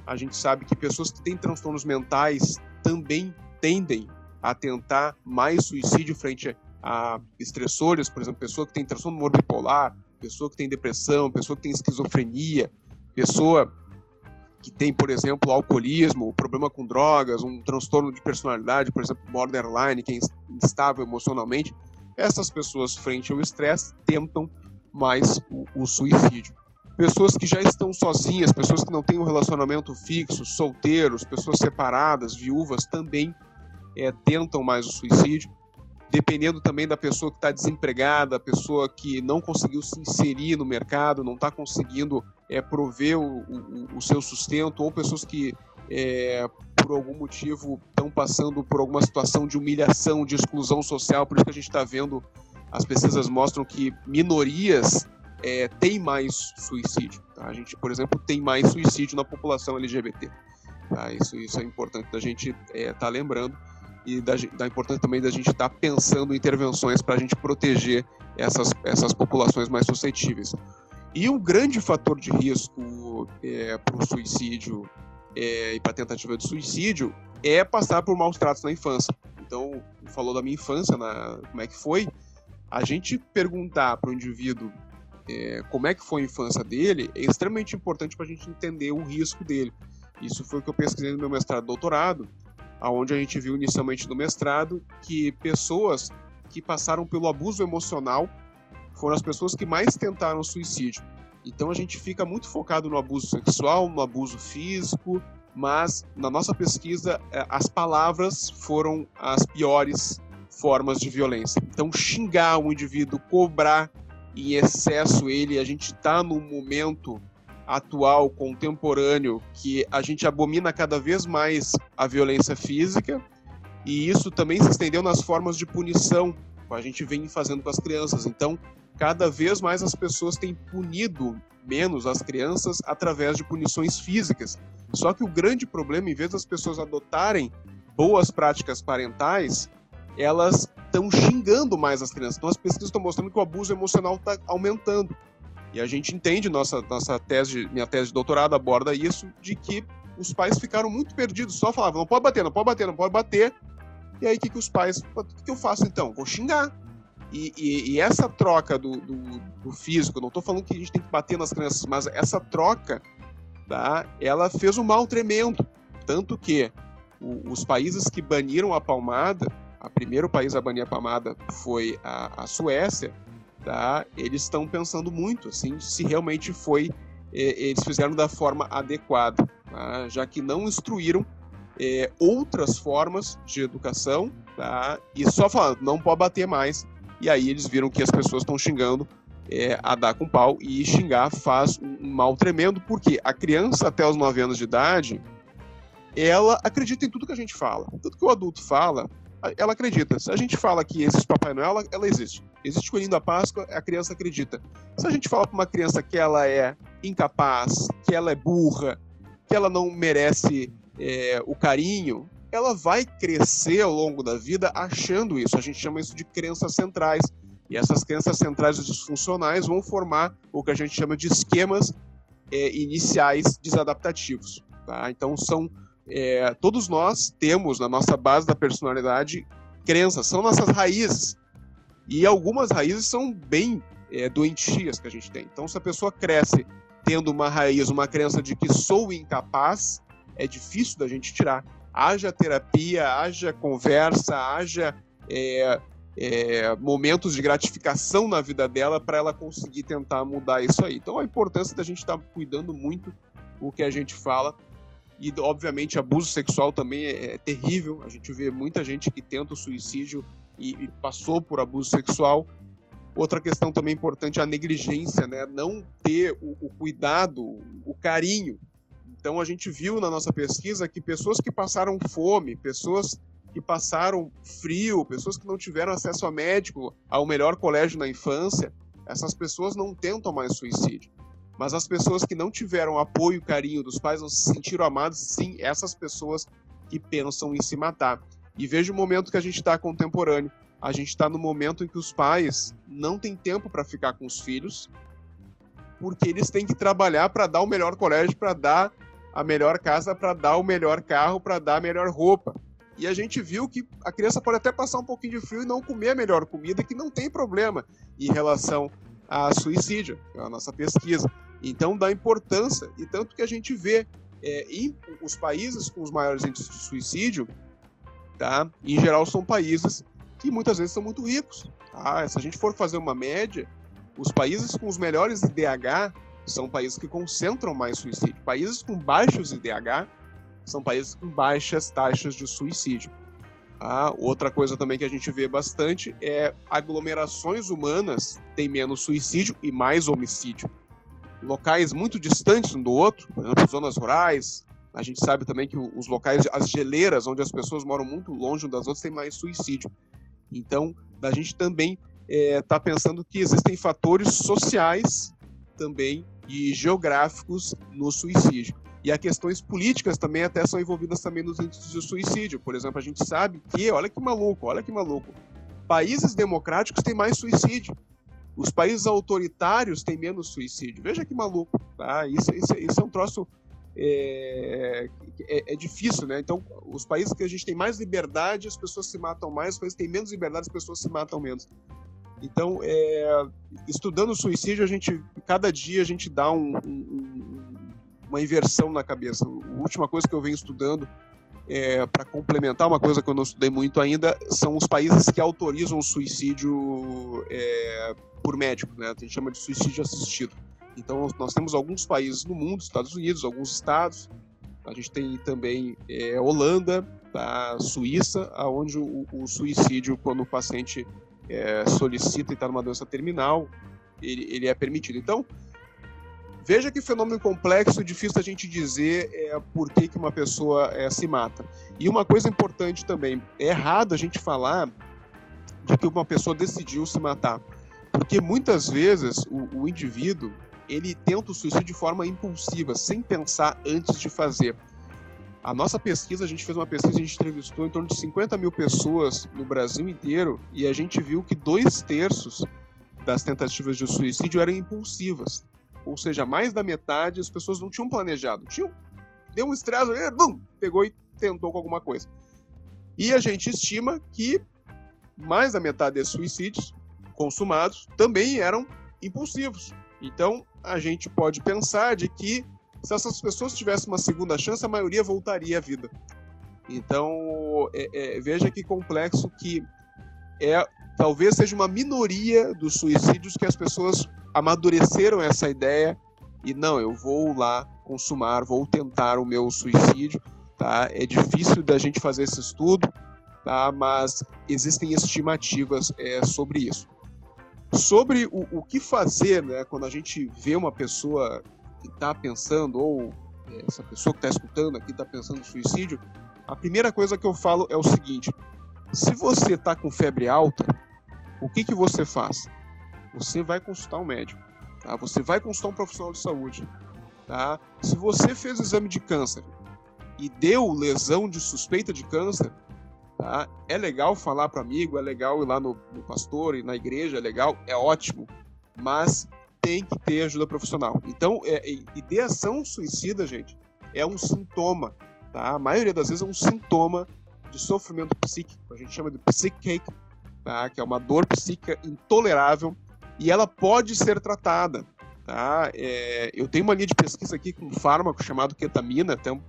A gente sabe que pessoas que têm transtornos mentais também tendem a tentar mais suicídio frente a estressores, por exemplo, pessoa que tem transtorno bipolar, pessoa que tem depressão, pessoa que tem esquizofrenia, pessoa que tem, por exemplo, alcoolismo, problema com drogas, um transtorno de personalidade, por exemplo, borderline, que é instável emocionalmente, essas pessoas, frente ao estresse, tentam mais o, o, suicídio. Pessoas que já estão sozinhas, pessoas que não têm um relacionamento fixo, solteiros, pessoas separadas, viúvas, também é, tentam mais o suicídio. Dependendo também da pessoa que está desempregada, a pessoa que não conseguiu se inserir no mercado, não está conseguindo é, prover o, o, o, seu sustento, ou pessoas que, é, por algum motivo, estão passando por alguma situação de humilhação, de exclusão social. Por isso que a gente está vendo, as pesquisas mostram que minorias é, têm mais suicídio. Tá? A gente, por exemplo, tem mais suicídio na população LGBT. Tá? Isso, isso é importante da gente estar é, tá lembrando e da, da importância também da gente estar tá pensando em intervenções para a gente proteger essas, essas populações mais suscetíveis. E um grande fator de risco é, para o suicídio é, e para tentativa de suicídio é passar por maus tratos na infância. Então, falou da minha infância, na, como é que foi. A gente perguntar para o indivíduo é, como é que foi a infância dele é extremamente importante para a gente entender o risco dele. Isso foi o que eu pesquisei no meu mestrado e doutorado, aonde a gente viu inicialmente no mestrado que pessoas que passaram pelo abuso emocional foram as pessoas que mais tentaram suicídio. Então a gente fica muito focado no abuso sexual, no abuso físico, mas na nossa pesquisa é, as palavras foram as piores formas de violência. Então xingar o indivíduo, cobrar em excesso ele, a gente está num momento atual, contemporâneo, que a gente abomina cada vez mais a violência física, e isso também se estendeu nas formas de punição, a gente vem fazendo com as crianças. Então, cada vez mais as pessoas têm punido menos as crianças através de punições físicas. Só que o grande problema, em vez das pessoas adotarem boas práticas parentais, elas estão xingando mais as crianças. Então as pesquisas estão mostrando que o abuso emocional está aumentando. E a gente entende, nossa, nossa tese, minha tese de doutorado aborda isso, de que os pais ficaram muito perdidos, só falavam, não pode bater, não pode bater, não pode bater. E aí o que, que os pais, o que, que eu faço então? Vou xingar. E, e, e essa troca do, do, do físico, não estou falando que a gente tem que bater nas crianças, mas essa troca, tá, ela fez um mal tremendo. Tanto que o, os países que baniram a palmada, o primeiro país a banir a palmada foi a, a Suécia, tá? Eles estão pensando muito, assim, se realmente foi eh, eles fizeram da forma adequada, tá? já que não instruíram eh, outras formas de educação, tá? E só falando, não pode bater mais. E aí eles viram que as pessoas estão xingando é, a dar com pau e xingar faz um mal tremendo, porque a criança até os 9 anos de idade, ela acredita em tudo que a gente fala. Tudo que o adulto fala, ela acredita. Se a gente fala que existe Papai Noel, ela, ela existe. Existe Coelhinho da Páscoa, a criança acredita. Se a gente fala para uma criança que ela é incapaz, que ela é burra, que ela não merece é, o carinho, ela vai crescer ao longo da vida achando isso. A gente chama isso de crenças centrais. E essas crenças centrais disfuncionais vão formar o que a gente chama de esquemas é, iniciais desadaptativos. Tá? Então são é, todos nós temos na nossa base da personalidade crenças, são nossas raízes. E algumas raízes são bem é, doentias que a gente tem. Então, se a pessoa cresce tendo uma raiz, uma crença de que sou incapaz, é difícil da gente tirar. Haja terapia, haja conversa, haja é, é, momentos de gratificação na vida dela para ela conseguir tentar mudar isso aí. Então, a importância da gente estar tá cuidando muito o que a gente fala e, obviamente, abuso sexual também é, é, terrível. A gente vê muita gente que tenta o suicídio e, e, passou por abuso sexual. Outra questão também importante é a negligência, né? Não ter o, o cuidado, o carinho. Então, a gente viu na nossa pesquisa que pessoas que passaram fome, pessoas que passaram frio, pessoas que não tiveram acesso a médico, ao melhor colégio na infância, essas pessoas não tentam mais suicídio. Mas as pessoas que não tiveram apoio e carinho dos pais, não se sentiram amados, sim, essas pessoas que pensam em se matar. E veja o momento que a gente está contemporâneo. A gente está no momento em que os pais não têm tempo para ficar com os filhos, porque eles têm que trabalhar para dar o melhor colégio, para dar a melhor casa, para dar o melhor carro, para dar a melhor roupa. E a gente viu que a criança pode até passar um pouquinho de frio e não comer a melhor comida, que não tem problema em relação a suicídio, é a nossa pesquisa. Então, dá importância, e tanto que a gente vê é, em os países com os maiores índices de suicídio, tá? em geral são países que muitas vezes são muito ricos. Tá? Se a gente for fazer uma média, os países com os melhores IDH são países que concentram mais suicídio. Países com baixos IDH são países com baixas taxas de suicídio. Ah, outra coisa também que a gente vê bastante é aglomerações humanas têm menos suicídio e mais homicídio. Locais muito distantes um do outro, por exemplo, zonas rurais, a gente sabe também que os locais, as geleiras, onde as pessoas moram muito longe das outras, têm mais suicídio. Então, a gente também está é, tá pensando que existem fatores sociais também e geográficos no suicídio. E as questões políticas também até são envolvidas também nos índices de suicídio. Por exemplo, a gente sabe que, olha que maluco, olha que maluco, países democráticos têm mais suicídio. Os países autoritários têm menos suicídio. Veja que maluco, tá? Isso, isso, isso é um troço é, é, é, difícil, né? Então, os países que a gente tem mais liberdade, as pessoas se matam mais, os países que têm menos liberdade, as pessoas se matam menos. Então, é, estudando o suicídio, a gente, cada dia a gente dá um, um, uma inversão na cabeça. A última coisa que eu venho estudando, é, para complementar uma coisa que eu não estudei muito ainda, são os países que autorizam o suicídio é, por médico, né? A gente chama de suicídio assistido. Então, nós temos alguns países no mundo, Estados Unidos, alguns estados, a gente tem também é, Holanda, a Suíça, onde o, o, suicídio, quando o paciente é, solicita e está numa doença terminal, ele, ele, é permitido. Então, veja que fenômeno complexo, difícil a gente dizer é, por que, que uma pessoa é, se mata. E uma coisa importante também, é errado a gente falar de que uma pessoa decidiu se matar. Porque muitas vezes o, o indivíduo ele tenta o suicídio de forma impulsiva, sem pensar antes de fazer. A nossa pesquisa, a gente fez uma pesquisa, a gente entrevistou em torno de 50 mil pessoas no Brasil inteiro e a gente viu que dois terços das tentativas de suicídio eram impulsivas. Ou seja, mais da metade as pessoas não tinham planejado. Tinham, deu um estresse, bum, pegou e tentou com alguma coisa. E a gente estima que mais da metade desses suicídios consumados também eram impulsivos. Então, a gente pode pensar de que se essas pessoas tivessem uma segunda chance, a maioria voltaria à vida. Então, é, é, veja que complexo que é talvez seja uma minoria dos suicídios que as pessoas amadureceram essa ideia e não, eu vou lá consumar, vou tentar o meu suicídio, tá? É difícil da gente fazer esse estudo, tá? Mas existem estimativas é, sobre isso sobre o, o que fazer né, quando a gente vê uma pessoa está pensando, ou é, essa pessoa que está escutando aqui está pensando em suicídio, a primeira coisa que eu falo é o seguinte: se você está com febre alta, o que, que você faz? Você vai consultar um médico, tá? você vai consultar um profissional de saúde. Tá? Se você fez exame de câncer e deu lesão de suspeita de câncer, Tá? É legal falar para amigo, é legal ir lá no, no pastor e na igreja, é legal, é ótimo, mas tem que ter ajuda profissional. Então, é, ideação suicida, gente, é um sintoma, tá? A maioria das vezes é um sintoma de sofrimento psíquico, a gente chama de psychic, tá? Que é uma dor psíquica intolerável e ela pode ser tratada, tá? É, eu tenho uma linha de pesquisa aqui com um fármaco chamado ketamina, até um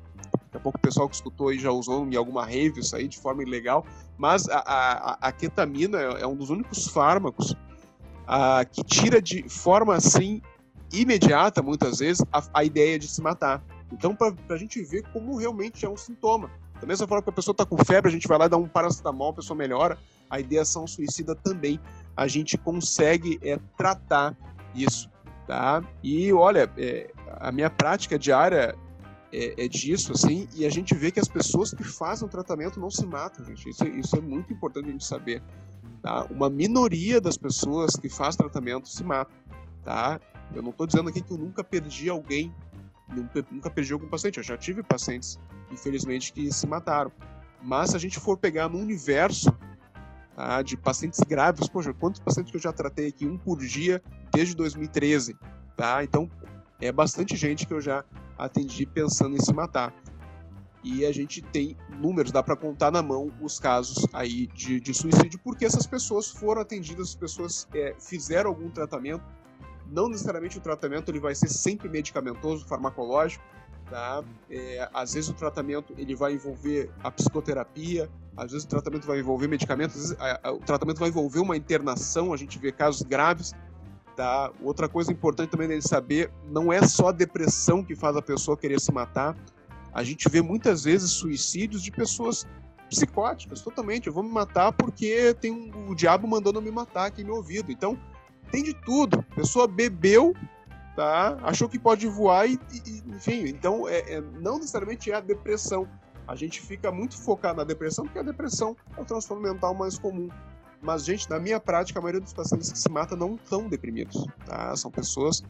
Daqui a pouco o pessoal que escutou aí já usou em alguma rave isso aí de forma ilegal. Mas a, a, a ketamina é, é um dos únicos fármacos a, que tira de forma assim imediata, muitas vezes, a, a ideia de se matar. Então, para a gente ver como realmente é um sintoma. Da mesma forma que a pessoa está com febre, a gente vai lá dar um paracetamol, a pessoa melhora. A ideação suicida também a gente consegue é, tratar isso, tá? E olha, é, a minha prática diária é, é, disso, assim, e a gente vê que as pessoas que fazem o tratamento não se matam, gente. Isso, é, isso é muito importante a gente saber. Tá? Uma minoria das pessoas que faz tratamento se matam, tá? Eu não estou dizendo aqui que eu nunca perdi alguém, nunca, nunca perdi algum paciente. Eu já tive pacientes, infelizmente, que se mataram. Mas se a gente for pegar no universo tá, de pacientes graves, poxa, quantos pacientes que eu já tratei aqui? Um por dia desde 2013, tá? Então, é bastante gente que eu já atendi pensando em se matar. E a gente tem números, dá para contar na mão os casos aí de, de, suicídio, porque essas pessoas foram atendidas, as pessoas é, fizeram algum tratamento. Não necessariamente o tratamento ele vai ser sempre medicamentoso, farmacológico, tá? É, às vezes o tratamento ele vai envolver a psicoterapia, às vezes o tratamento vai envolver medicamentos, vezes a, a, o tratamento vai envolver uma internação, a gente vê casos graves Tá? Outra coisa importante também de saber, não é só a depressão que faz a pessoa querer se matar. A gente vê muitas vezes suicídios de pessoas psicóticas, totalmente. Eu vou me matar porque tem um, o diabo mandando me matar aqui no meu ouvido. Então, tem de tudo. A pessoa bebeu, tá? achou que pode voar e, e enfim. Então, é, é, não necessariamente é a depressão. A gente fica muito focado na depressão porque a depressão é o transtorno mental mais comum. Mas, gente, na minha prática, a maioria dos pacientes que se matam não estão deprimidos, tá? São pessoas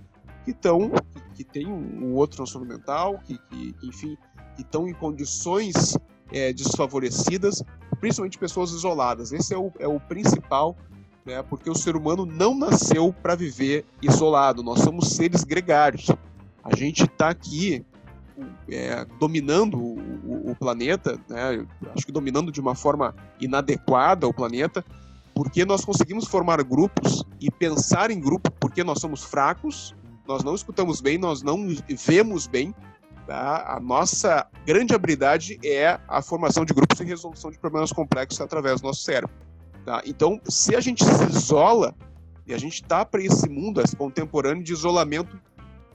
que estão, que, que têm um outro transtorno mental, que, que enfim, que estão em condições é, desfavorecidas, principalmente pessoas isoladas. Esse é o, é o principal, né? Porque o ser humano não nasceu para viver isolado. Nós somos seres gregários. A gente está aqui é, dominando o, o, planeta, né? acho que dominando de uma forma inadequada o planeta, porque nós conseguimos formar grupos e pensar em grupo porque nós somos fracos, nós não escutamos bem, nós não vemos bem. Tá? A nossa grande habilidade é a formação de grupos e resolução de problemas complexos através do nosso cérebro. Tá? Então, se a gente se isola, e a gente está para esse mundo esse contemporâneo de isolamento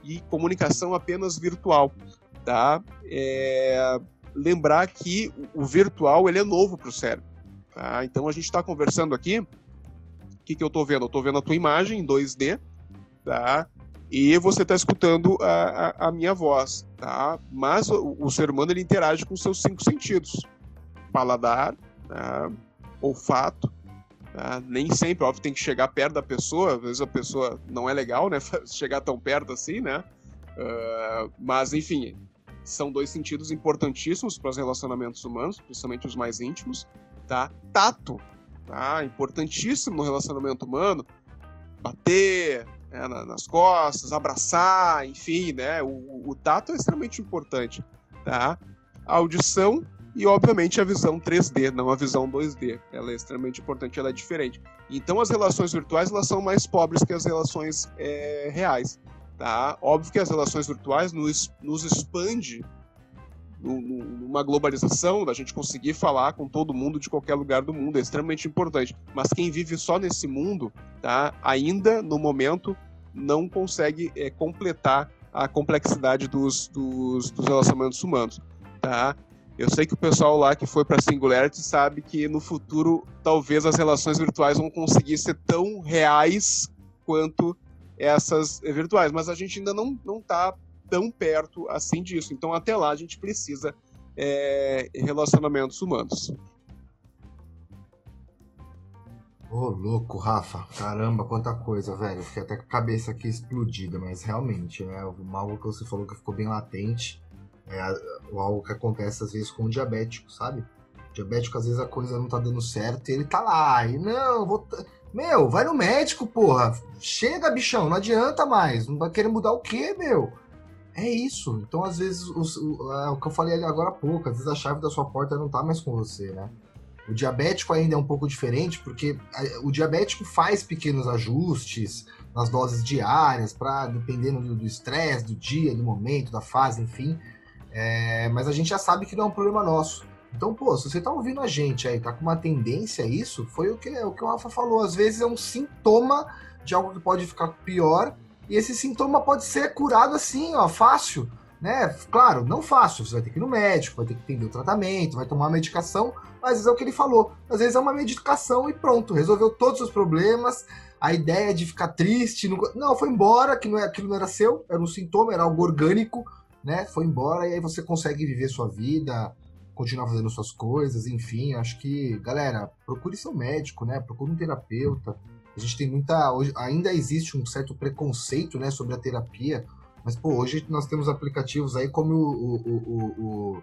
e comunicação apenas virtual. Tá? É... Lembrar que o virtual ele é novo para o cérebro. Tá? Então a gente está conversando aqui. O que, que eu estou vendo? Eu estou vendo a tua imagem em 2D, tá? E você está escutando a, a, a, minha voz, tá? Mas o, o, ser humano ele interage com seus cinco sentidos: paladar, tá? olfato, tá? nem sempre, óbvio, tem que chegar perto da pessoa. Às vezes a pessoa não é legal, né? *laughs* Chegar tão perto assim, né? Uh, mas enfim, são dois sentidos importantíssimos para os relacionamentos humanos, principalmente os mais íntimos tá? Tato, tá? Importantíssimo no relacionamento humano. Bater né, nas costas, abraçar, enfim, né? O, o tato é extremamente importante, tá? A audição e, obviamente, a visão 3D, não a visão 2D. Ela é extremamente importante, ela é diferente. Então, as relações virtuais elas são mais pobres que as relações é, reais. Tá? Óbvio que as relações virtuais nos, nos expande numa globalização, da gente conseguir falar com todo mundo de qualquer lugar do mundo, é extremamente importante. Mas quem vive só nesse mundo, tá, ainda no momento não consegue é, completar a complexidade dos, dos, dos, relacionamentos humanos, tá? Eu sei que o pessoal lá que foi para Singularity sabe que no futuro talvez as relações virtuais vão conseguir ser tão reais quanto essas virtuais, mas a gente ainda não não está tão perto assim disso. Então, até lá, a gente precisa é, relacionamentos humanos. Ô, oh, louco, Rafa. Caramba, quanta coisa, velho. Fiquei até com a cabeça aqui explodida, mas realmente, né? Algo que você falou que ficou bem latente é algo que acontece às vezes com o diabético, sabe? O diabético, às vezes, a coisa não tá dando certo e ele tá lá. E não, vou. Meu, vai no médico, porra. Chega, bichão, não adianta mais. Não vai querer mudar o quê, meu? É isso. Então, às vezes, os, o, é, o que eu falei agora há pouco, às vezes a chave da sua porta não tá mais com você, né? O diabético ainda é um pouco diferente, porque o diabético faz pequenos ajustes nas doses diárias, para dependendo do estresse, do, do, dia, do momento, da fase, enfim. É, mas a gente já sabe que não é um problema nosso. Então, pô, se você tá ouvindo a gente aí, tá com uma tendência a isso, foi o que, o que o Rafa falou. Às vezes é um sintoma de algo que pode ficar pior e esse sintoma pode ser curado assim, ó, fácil, né? Claro, não fácil. Você vai ter que ir no médico, vai ter que entender o tratamento, vai tomar medicação, mas é o que ele falou. Às vezes é uma medicação e pronto, resolveu todos os problemas. A ideia de ficar triste, não, não foi embora, que não é, aquilo não era seu, era um sintoma, era algo orgânico, né? Foi embora e aí você consegue viver sua vida, continuar fazendo suas coisas, enfim. Acho que, galera, procure seu médico, né? Procure um terapeuta a gente tem muita. Hoje, ainda existe um certo preconceito né, sobre a terapia, mas pô, hoje nós temos aplicativos aí como o, o, o, o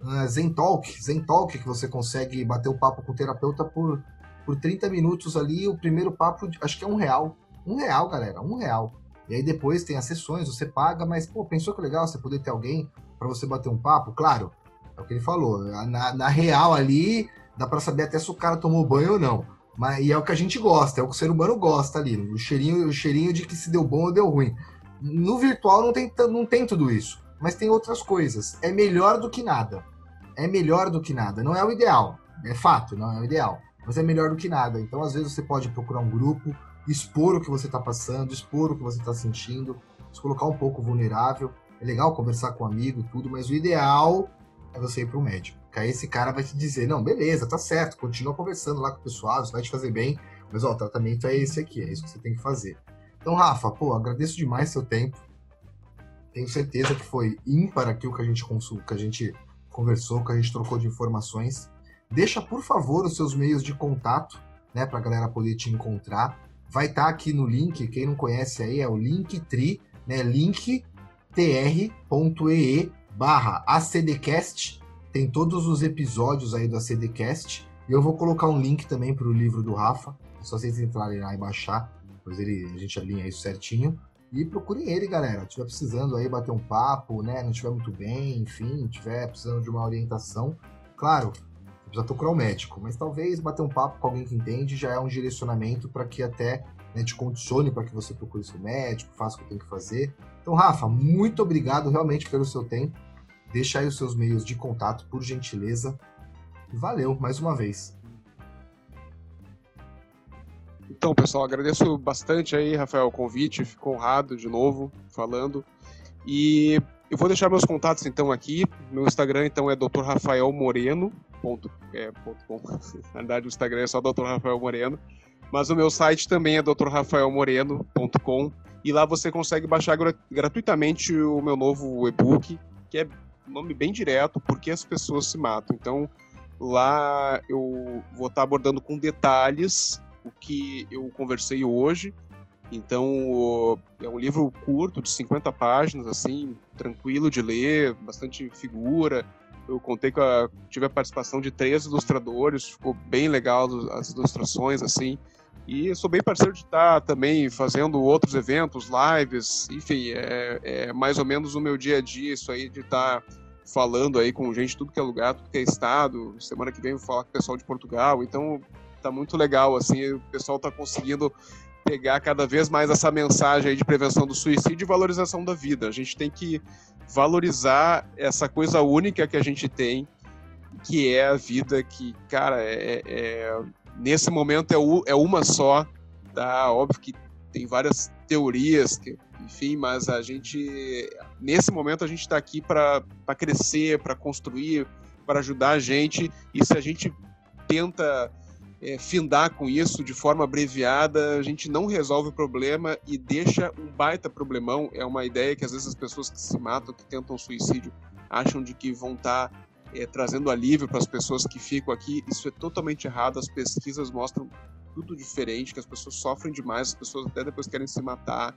uh, Zentalk, Zentalk, que você consegue bater o papo com o terapeuta por, por 30 minutos ali. O primeiro papo, acho que é um real. Um real, galera, um real. E aí depois tem as sessões, você paga, mas, pô, pensou que legal você poder ter alguém para você bater um papo? Claro, é o que ele falou. Na, na real ali, dá para saber até se o cara tomou banho ou não. Mas, e é o que a gente gosta, é o que o ser humano gosta ali. O cheirinho, o cheirinho de que se deu bom ou deu ruim. No virtual não tem, não tem tudo isso. Mas tem outras coisas. É melhor do que nada. É melhor do que nada. Não é o ideal. É fato, não é o ideal. Mas é melhor do que nada. Então, às vezes, você pode procurar um grupo, expor o que você está passando, expor o que você está sentindo, se colocar um pouco vulnerável. É legal conversar com um amigo, tudo, mas o ideal é você ir para o médico. Que aí esse cara vai te dizer, não, beleza, tá certo, continua conversando lá com o pessoal, isso vai te fazer bem, mas ó, o tratamento é esse aqui, é isso que você tem que fazer. Então, Rafa, pô, agradeço demais seu tempo. Tenho certeza que foi ímpar aquilo que a gente consulta, que a gente conversou, que a gente trocou de informações. Deixa, por favor, os seus meios de contato, né, pra galera poder te encontrar. Vai estar tá aqui no link, quem não conhece aí, é o Linktree, né, linktr.ee barra acdcast tem todos os episódios aí do ACDcast. E eu vou colocar um link também para o livro do Rafa. É só vocês entrarem lá e baixar. Depois ele, a gente alinha isso certinho. E procurem ele, galera. Se estiver precisando aí bater um papo, né? Não estiver muito bem, enfim, estiver precisando de uma orientação, claro, precisa procurar um médico, mas talvez bater um papo com alguém que entende já é um direcionamento para que até né, te condicione para que você procure seu médico, faça o que tem que fazer. Então, Rafa, muito obrigado realmente pelo seu tempo. Deixa aí os seus meios de contato, por gentileza. Valeu mais uma vez. Então, pessoal, agradeço bastante aí, Rafael, o convite. Fico honrado de novo falando. E eu vou deixar meus contatos então aqui. Meu Instagram então é Dr. Rafael Moreno. Ponto, é, ponto com. *laughs* Na verdade, o Instagram é só Dr. Rafael Moreno. Mas o meu site também é drrafaelmoreno.com e lá você consegue baixar gratuitamente o meu novo e-book, que é nome bem direto, Porque as pessoas se matam. Então, lá eu vou estar abordando com detalhes o que eu conversei hoje. Então, é um livro curto, de 50 páginas, assim, tranquilo de ler, bastante figura. Eu contei a, tive a participação de três ilustradores, ficou bem legal as ilustrações, assim. E sou bem parceiro de estar também fazendo outros eventos, lives, enfim, é, é mais ou menos o meu dia a dia, isso aí de estar falando aí com gente tudo que é lugar, tudo que é estado. Semana que vem vou falar com o pessoal de Portugal, então tá muito legal, assim, o pessoal tá conseguindo pegar cada vez mais essa mensagem de prevenção do suicídio e valorização da vida. A gente tem que valorizar essa coisa única que a gente tem, que é a vida, que, cara, é, é nesse momento é, o, é uma só, tá? Óbvio que tem várias teorias, que, enfim, mas a gente, nesse momento, a gente está aqui para crescer, para construir, para ajudar a gente, e se a gente tenta é, findar com isso de forma abreviada, a gente não resolve o problema e deixa um baita problemão. É uma ideia que às vezes as pessoas que se matam, que tentam suicídio, acham de que vão estar tá é, trazendo alívio para as pessoas que ficam aqui. Isso é totalmente errado. As pesquisas mostram tudo diferente, que as pessoas sofrem demais, as pessoas até depois querem se matar.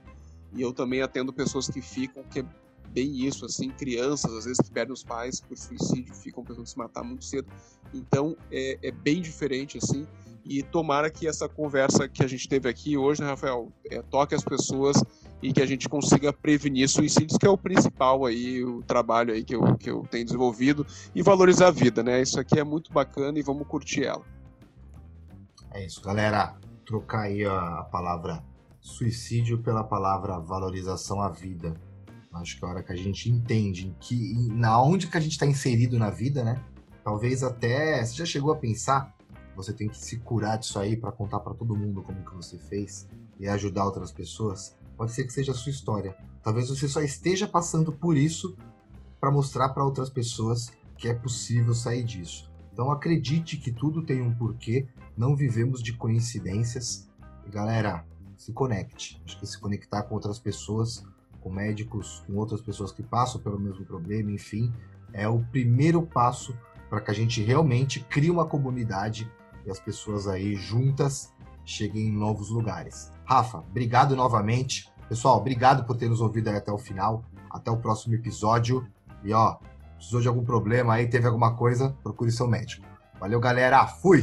E eu também atendo pessoas que ficam, que é bem isso, assim, crianças, às vezes, que perdem os pais por suicídio, ficam pensando se matar muito cedo. Então, é, é bem diferente, assim. E tomara que essa conversa que a gente teve aqui hoje, né, Rafael, é, toque as pessoas e que a gente consiga prevenir suicídios, que é o principal aí, o trabalho aí que eu, que eu tenho desenvolvido, e valorizar a vida, né? Isso aqui é muito bacana e vamos curtir ela. É isso, galera. Trocar aí a palavra suicídio pela palavra valorização à vida. Acho que a hora que a gente entende que na onde que a gente está inserido na vida, né? Talvez até você já chegou a pensar, você tem que se curar disso aí para contar para todo mundo como que você fez e ajudar outras pessoas. Pode ser que seja a sua história. Talvez você só esteja passando por isso para mostrar para outras pessoas que é possível sair disso. Então acredite que tudo tem um porquê, não vivemos de coincidências. Galera, se conecte. Acho que se conectar com outras pessoas, com médicos, com outras pessoas que passam pelo mesmo problema, enfim, é o primeiro passo para que a gente realmente crie uma comunidade e as pessoas aí juntas cheguem em novos lugares. Rafa, obrigado novamente. Pessoal, obrigado por ter nos ouvido aí até o final. Até o próximo episódio. E ó, precisou de algum problema aí, teve alguma coisa, procure seu médico. Valeu, galera. Fui!